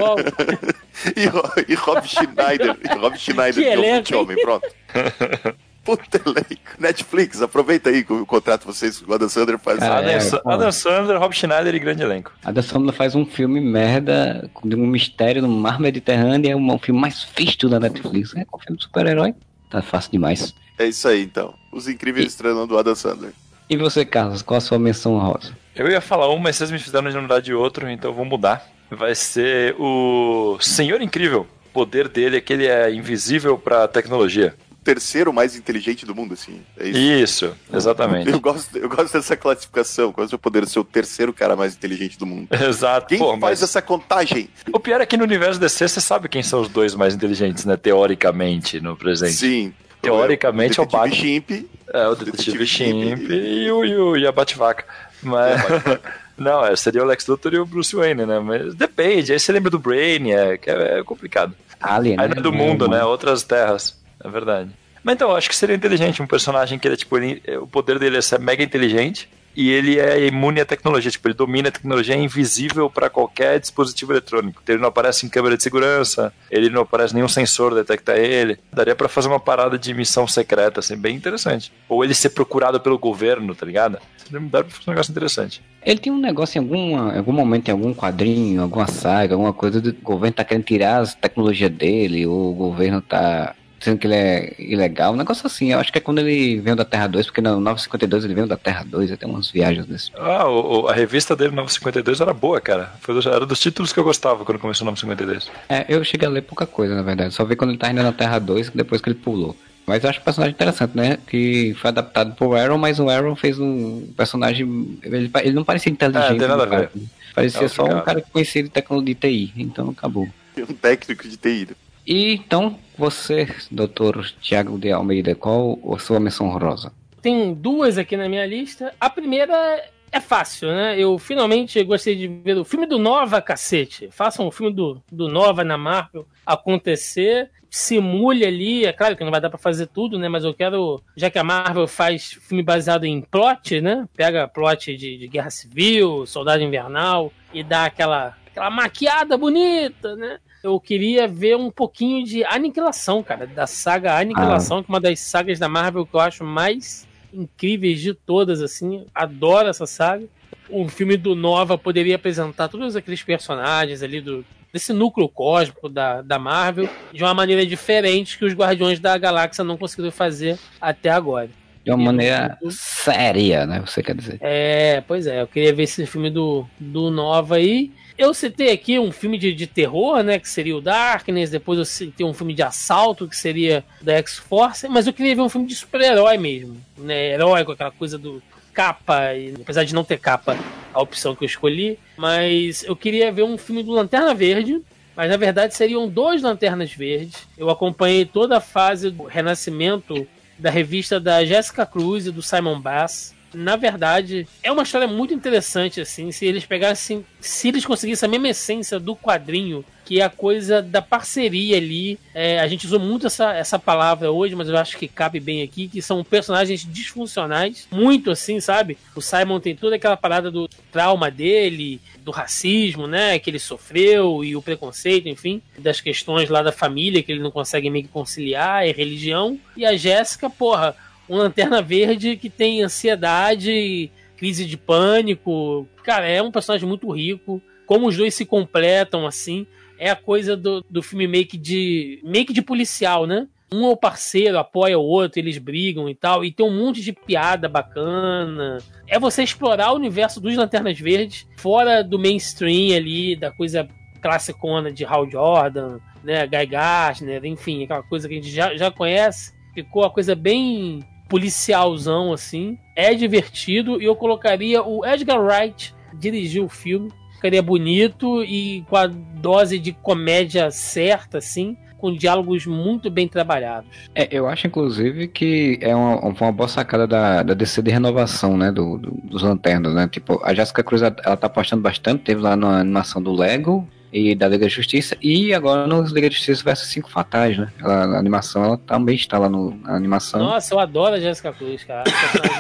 E, e Rob Schneider. E Rob Schneider Que elenco, multi-homem, pronto. Puta elenco. Netflix, aproveita aí que eu contrato vocês com o Adam Sandler faz. Cara, Adam, é. Adam Sandler, Rob Schneider e grande elenco. A Dan Sandler faz um filme merda de um mistério no mar Mediterrâneo, é um, um filme mais visto da Netflix. É, com filme de super-herói. Tá fácil demais. É isso aí, então. Os incríveis estrelas do Adam Sandler. E você, Carlos, qual a sua menção rosa? Eu ia falar um, mas vocês me fizeram de lembrar de outro, então eu vou mudar. Vai ser o Senhor Incrível. O poder dele é que ele é invisível pra tecnologia. Terceiro mais inteligente do mundo, assim. É isso. Isso, exatamente. Eu gosto, eu gosto dessa classificação. Qual é o seu poder ser o terceiro cara mais inteligente do mundo? Exato. Quem Pô, faz mas essa contagem? O pior é que no universo DC você sabe quem são os dois mais inteligentes, né? Teoricamente, no presente. Sim. Teoricamente é o Batman. Chimp. É, o Detetive Detetive Chimp Chimp. e, o, e, o, e a Batvaca. Mas. Não, é, seria o Lex Luthor e o Bruce Wayne, né? Mas depende. Aí você lembra do Brainiac, é, é complicado. Alien, Aí né? não é do mundo, mano. né? Outras terras. É verdade. Mas então, acho que seria inteligente um personagem que ele é tipo, ele- o poder dele é ser mega inteligente e ele é imune à tecnologia, tipo, ele domina a tecnologia, é invisível para qualquer dispositivo eletrônico. Ele não aparece em câmera de segurança, ele não aparece nenhum sensor detecta ele. Daria para fazer uma parada de missão secreta, assim, bem interessante. Ou ele ser procurado pelo governo, tá ligado? Daria pra fazer um negócio interessante. Ele tem um negócio em alguma, em algum momento, em algum quadrinho, alguma saga, alguma coisa, do governo tá querendo tirar as tecnologias dele, ou o governo tá dizendo que ele é ilegal, um negócio assim. Eu acho que é quando ele veio da Terra 2, porque no 952 ele veio da Terra 2, tem umas viagens desse. Ah, o- o- a revista dele, 952, era boa, cara. Foi era dos títulos que eu gostava quando começou o 952. É, eu cheguei a ler pouca coisa, na verdade. Só vi quando ele tá indo na Terra 2, depois que ele pulou. Mas eu acho o personagem interessante, né? Que foi adaptado pro Arrow, mas o Arrow fez um personagem. Ele, ele não parecia inteligente. É, não tem nada a ver. Parecia É só um cara que conhecia de tecnologia de TI. Então acabou. Um técnico de TI. E então, você, doutor Tiago de Almeida, qual a sua menção honrosa? Tem duas aqui na minha lista. A primeira é fácil, né? Eu finalmente gostei de ver o filme do Nova, cacete. Façam um filme do, do Nova na Marvel acontecer. Simule ali, é claro que não vai dar pra fazer tudo, né? Mas eu quero, já que a Marvel faz filme baseado em plot, né? Pega plot de, de Guerra Civil, Soldado Invernal e dá aquela, aquela maquiada bonita, né? Eu queria ver um pouquinho de Aniquilação, cara, da saga Aniquilação, que é uma das sagas da Marvel que eu acho mais incríveis de todas, assim. Adoro essa saga. Um filme do Nova poderia apresentar todos aqueles personagens ali do desse núcleo cósmico da, da Marvel de uma maneira diferente que os Guardiões da Galáxia não conseguiram fazer até agora. De uma E maneira no- séria, né? Você quer dizer? É, pois é, eu queria ver esse filme do, do Nova aí. Eu citei aqui um filme de, de terror, né? Que seria o Darkness. Depois eu citei um filme de assalto, que seria da X-Force. Mas eu queria ver um filme de super-herói mesmo. Né? Herói, com aquela coisa do capa. E, apesar de não ter capa, a opção que eu escolhi. Mas eu queria ver um filme do Lanterna Verde. Mas na verdade seriam dois Lanternas Verdes. Eu acompanhei toda a fase do renascimento da revista da Jessica Cruz e do Simon Bass. Na verdade, é uma história muito interessante, assim, se eles pegassem, se eles conseguissem a mesma essência do quadrinho, que é a coisa da parceria ali. É, a gente usou muito essa, essa palavra hoje, mas eu acho que cabe bem aqui, que são personagens disfuncionais, muito assim, sabe? O Simon tem toda aquela parada do trauma dele, do racismo, né, que ele sofreu e o preconceito, enfim, das questões lá da família que ele não consegue meio que conciliar, e religião. E a Jéssica, porra, um lanterna verde que tem ansiedade, crise de pânico. Cara, é um personagem muito rico. Como os dois se completam assim, é a coisa do, do filme que de que de policial, né? Um é o parceiro, apoia o outro, eles brigam e tal, e tem um monte de piada bacana. É você explorar o universo dos Lanternas Verdes fora do mainstream ali, da coisa classicona de Hal Jordan, né, Guy Gardner, enfim, aquela coisa que a gente já, já conhece. Ficou a coisa bem policialzão, assim. É divertido e eu colocaria o Edgar Wright dirigir o filme. Ficaria bonito e com a dose de comédia certa, assim. Com diálogos muito bem trabalhados. É, eu acho, inclusive, que é uma, uma boa sacada da, da DC de renovação, né? Do, do- dos lanternas, né? Tipo, a Jessica Cruz, ela tá apostando bastante. Teve lá na animação do Lego e da Liga da Justiça. E agora no Liga da Justiça versus Cinco Fatais, né? Ela, a animação, ela também está lá no, na animação. Nossa, eu adoro a Jessica Cruz, cara.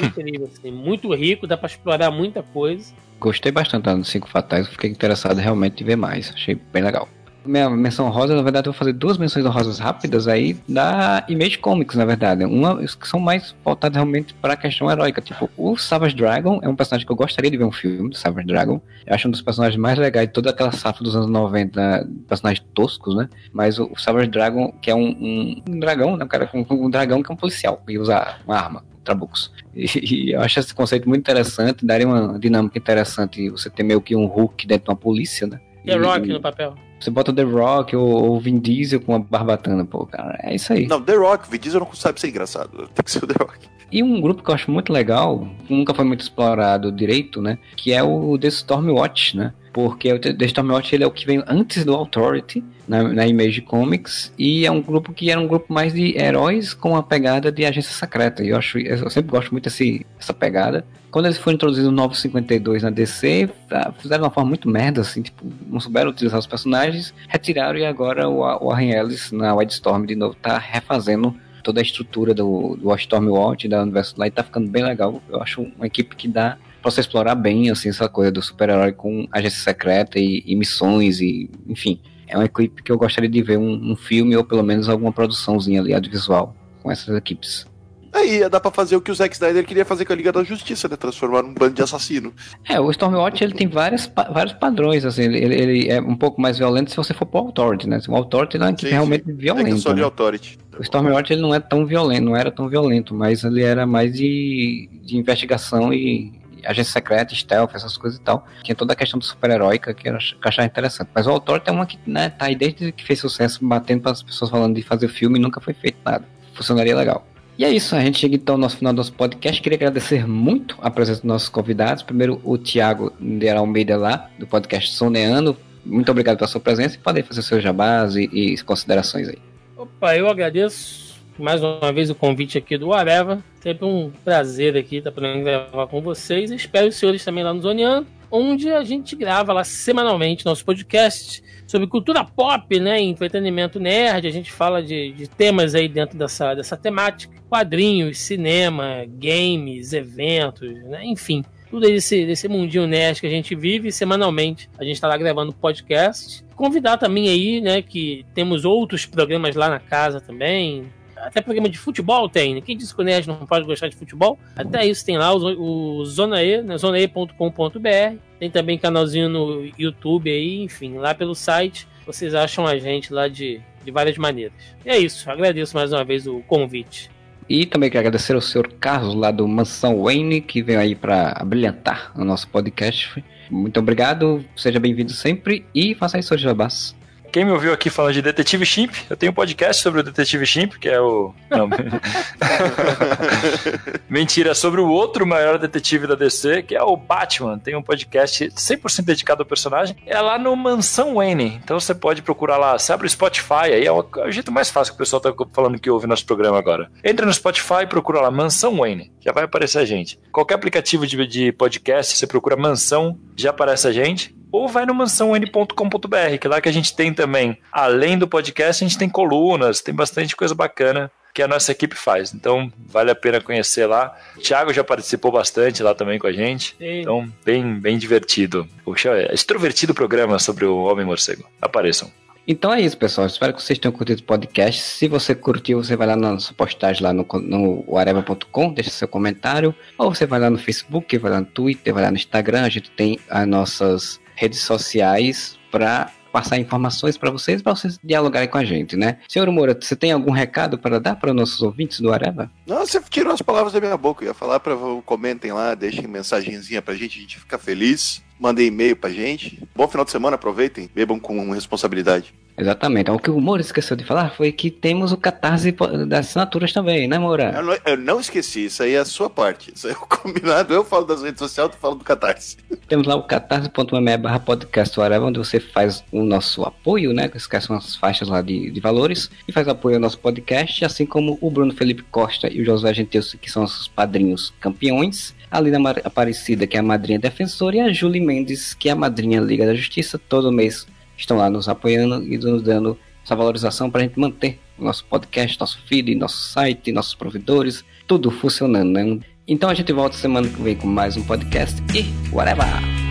É incrível, assim. Muito rico, dá pra explorar muita coisa. Gostei bastante lá dos Cinco Fatais. Fiquei interessado realmente em ver mais. Achei bem legal. Minha menção rosa, na verdade, eu vou fazer duas menções rosas rápidas aí da Image Comics, na verdade. Uma que são mais voltadas realmente para a questão heróica. Tipo, o Savage Dragon é um personagem que eu gostaria de ver um filme do Savage Dragon. Eu acho um dos personagens mais legais de toda aquela safra dos anos 90, personagens toscos, né? Mas o Savage Dragon, que é um, um, um dragão, né? Um cara com um dragão que é um policial e usa uma arma. Trabucos. E, e eu acho esse conceito muito interessante, daria uma dinâmica interessante você ter meio que um Hulk dentro de uma polícia, né? The E- Rock no papel. Você bota The Rock ou, ou Vin Diesel com uma barbatana, pô, cara. É isso aí. Não, The Rock, Vin Diesel não sabe ser engraçado. Tem que ser o The Rock. E um grupo que eu acho muito legal, nunca foi muito explorado direito, né? Que é o The Stormwatch, né? Porque o The Stormwatch ele é o que vem antes do Authority, na, na Image Comics, e é um grupo que era um grupo mais de heróis com a pegada de agência secreta. E eu acho, eu sempre gosto muito desse, dessa pegada. Quando eles foram introduzidos no Novo 52 na DC, tá, fizeram de uma forma muito merda, assim, tipo, não souberam utilizar os personagens, retiraram e agora o, Warren Ellis na Wildstorm de novo tá refazendo toda a estrutura do, do Stormwatch, da universo e tá ficando bem legal. Eu acho uma equipe que dá pra você explorar bem, assim, essa coisa do super-herói com agência secreta e, e missões e, enfim. É uma equipe que eu gostaria de ver um, um filme ou pelo menos alguma produçãozinha ali audiovisual com essas equipes. Aí dá pra fazer o que o Zack Snyder queria fazer com a Liga da Justiça, né? Transformar num bando de assassino. É, o Stormwatch ele tem várias, pa- vários padrões, assim, ele, ele- é um pouco mais violento se você for pro Authority, né? O Authority é uma equipe Sim, realmente É que eu violenta. sou de né? Authority. O Stormwatch ele não é tão violento, não era tão violento, mas ele era mais de, de investigação e agência secreta, stealth, essas coisas e tal. Tinha toda a questão do super-heróica que eu achava interessante. Mas o Authority é uma que né, tá aí desde que fez sucesso, batendo para as pessoas falando de fazer filme e nunca foi feito nada. Funcionaria legal. E é isso, a gente chega então ao nosso final do nosso podcast. Queria agradecer muito a presença dos nossos convidados. Primeiro, o Thiago de Almeida lá, do podcast Soneando. Muito obrigado pela sua presença e podem fazer seus jabás e, e considerações aí. Opa, eu agradeço mais uma vez o convite aqui do Areva. Sempre um prazer aqui estar podendo gravar com vocês. Espero os senhores também lá no Zoneando, onde a gente grava lá semanalmente nosso podcast sobre cultura pop, né? Entretenimento nerd. A gente fala de, de temas aí dentro dessa, dessa temática: quadrinhos, cinema, games, eventos, né? Enfim. Tudo esse, desse mundinho nerd que a gente vive semanalmente. A gente está lá gravando podcast. Convidar também aí, né, que temos outros programas lá na casa também. Até programa de futebol tem, né? Quem disse que o nerd não pode gostar de futebol? Até isso tem lá, o, o Zona E, né? zonae.com.br. Tem também canalzinho no YouTube aí, enfim, lá pelo site. Vocês acham a gente lá de, de várias maneiras. E é isso, agradeço mais uma vez o convite. E também quero agradecer ao senhor Carlos lá do Mansão Wayne, que veio aí para brilhantar o nosso podcast. Muito obrigado, seja bem-vindo sempre e faça aí seus jabás. Quem me ouviu aqui falando de Detetive Chimp, eu tenho um podcast sobre o Detetive Chimp, que é o. Não. Mentira, sobre o outro maior detetive da DC, que é o Batman. Tem um podcast 100% dedicado ao personagem. É lá no Mansão Wayne. Então você pode procurar lá. Você abre o Spotify, aí é o, é o jeito mais fácil que o pessoal tá falando que ouve nosso programa agora. Entra no Spotify e procura lá Mansão Wayne. Já vai aparecer a gente. Qualquer aplicativo de, de podcast, você procura Mansão, já aparece a gente ou vai no mansãon.com.br, que é lá que a gente tem também, além do podcast, a gente tem colunas, tem bastante coisa bacana que a nossa equipe faz. Então, vale a pena conhecer lá. O Thiago já participou bastante lá também com a gente. Sim. Então, bem, bem divertido. Puxa, é extrovertido programa sobre o Homem Morcego. Apareçam. Então é isso, pessoal. Espero que vocês tenham curtido o podcast. Se você curtiu, você vai lá na nossa postagem lá no, no areva.com, deixa seu comentário. Ou você vai lá no Facebook, vai lá no Twitter, vai lá no Instagram. A gente tem as nossas redes sociais para passar informações para vocês, para vocês dialogarem com a gente, né? Senhor Moura, você tem algum recado para dar para os nossos ouvintes do Areva? Não, você tirou as palavras da minha boca. Eu ia falar para comentem lá, deixem mensagenzinha pra gente, a gente fica feliz. Mandem e-mail pra gente. Bom final de semana, aproveitem, bebam com responsabilidade. Exatamente. O que o Moura esqueceu de falar foi que temos o catarse das assinaturas também, né, Moura? Eu não, eu não esqueci, isso aí é a sua parte. Isso aí é o combinado. Eu falo das redes sociais, tu fala do Catarse. Temos lá o catarse.me barra podcast onde você faz o nosso apoio, né? Esquece umas faixas lá de, de valores e faz apoio ao nosso podcast, assim como o Bruno Felipe Costa e o Josué Gentilson, que são nossos padrinhos campeões. A Lina Aparecida, que é a madrinha defensora, e a Julie Mendes, que é a madrinha Liga da Justiça. Todo mês estão lá nos apoiando e nos dando essa valorização para a gente manter o nosso podcast, nosso feed, nosso site, nossos provedores, tudo funcionando, né? Então a gente volta semana que vem com mais um podcast e whatever!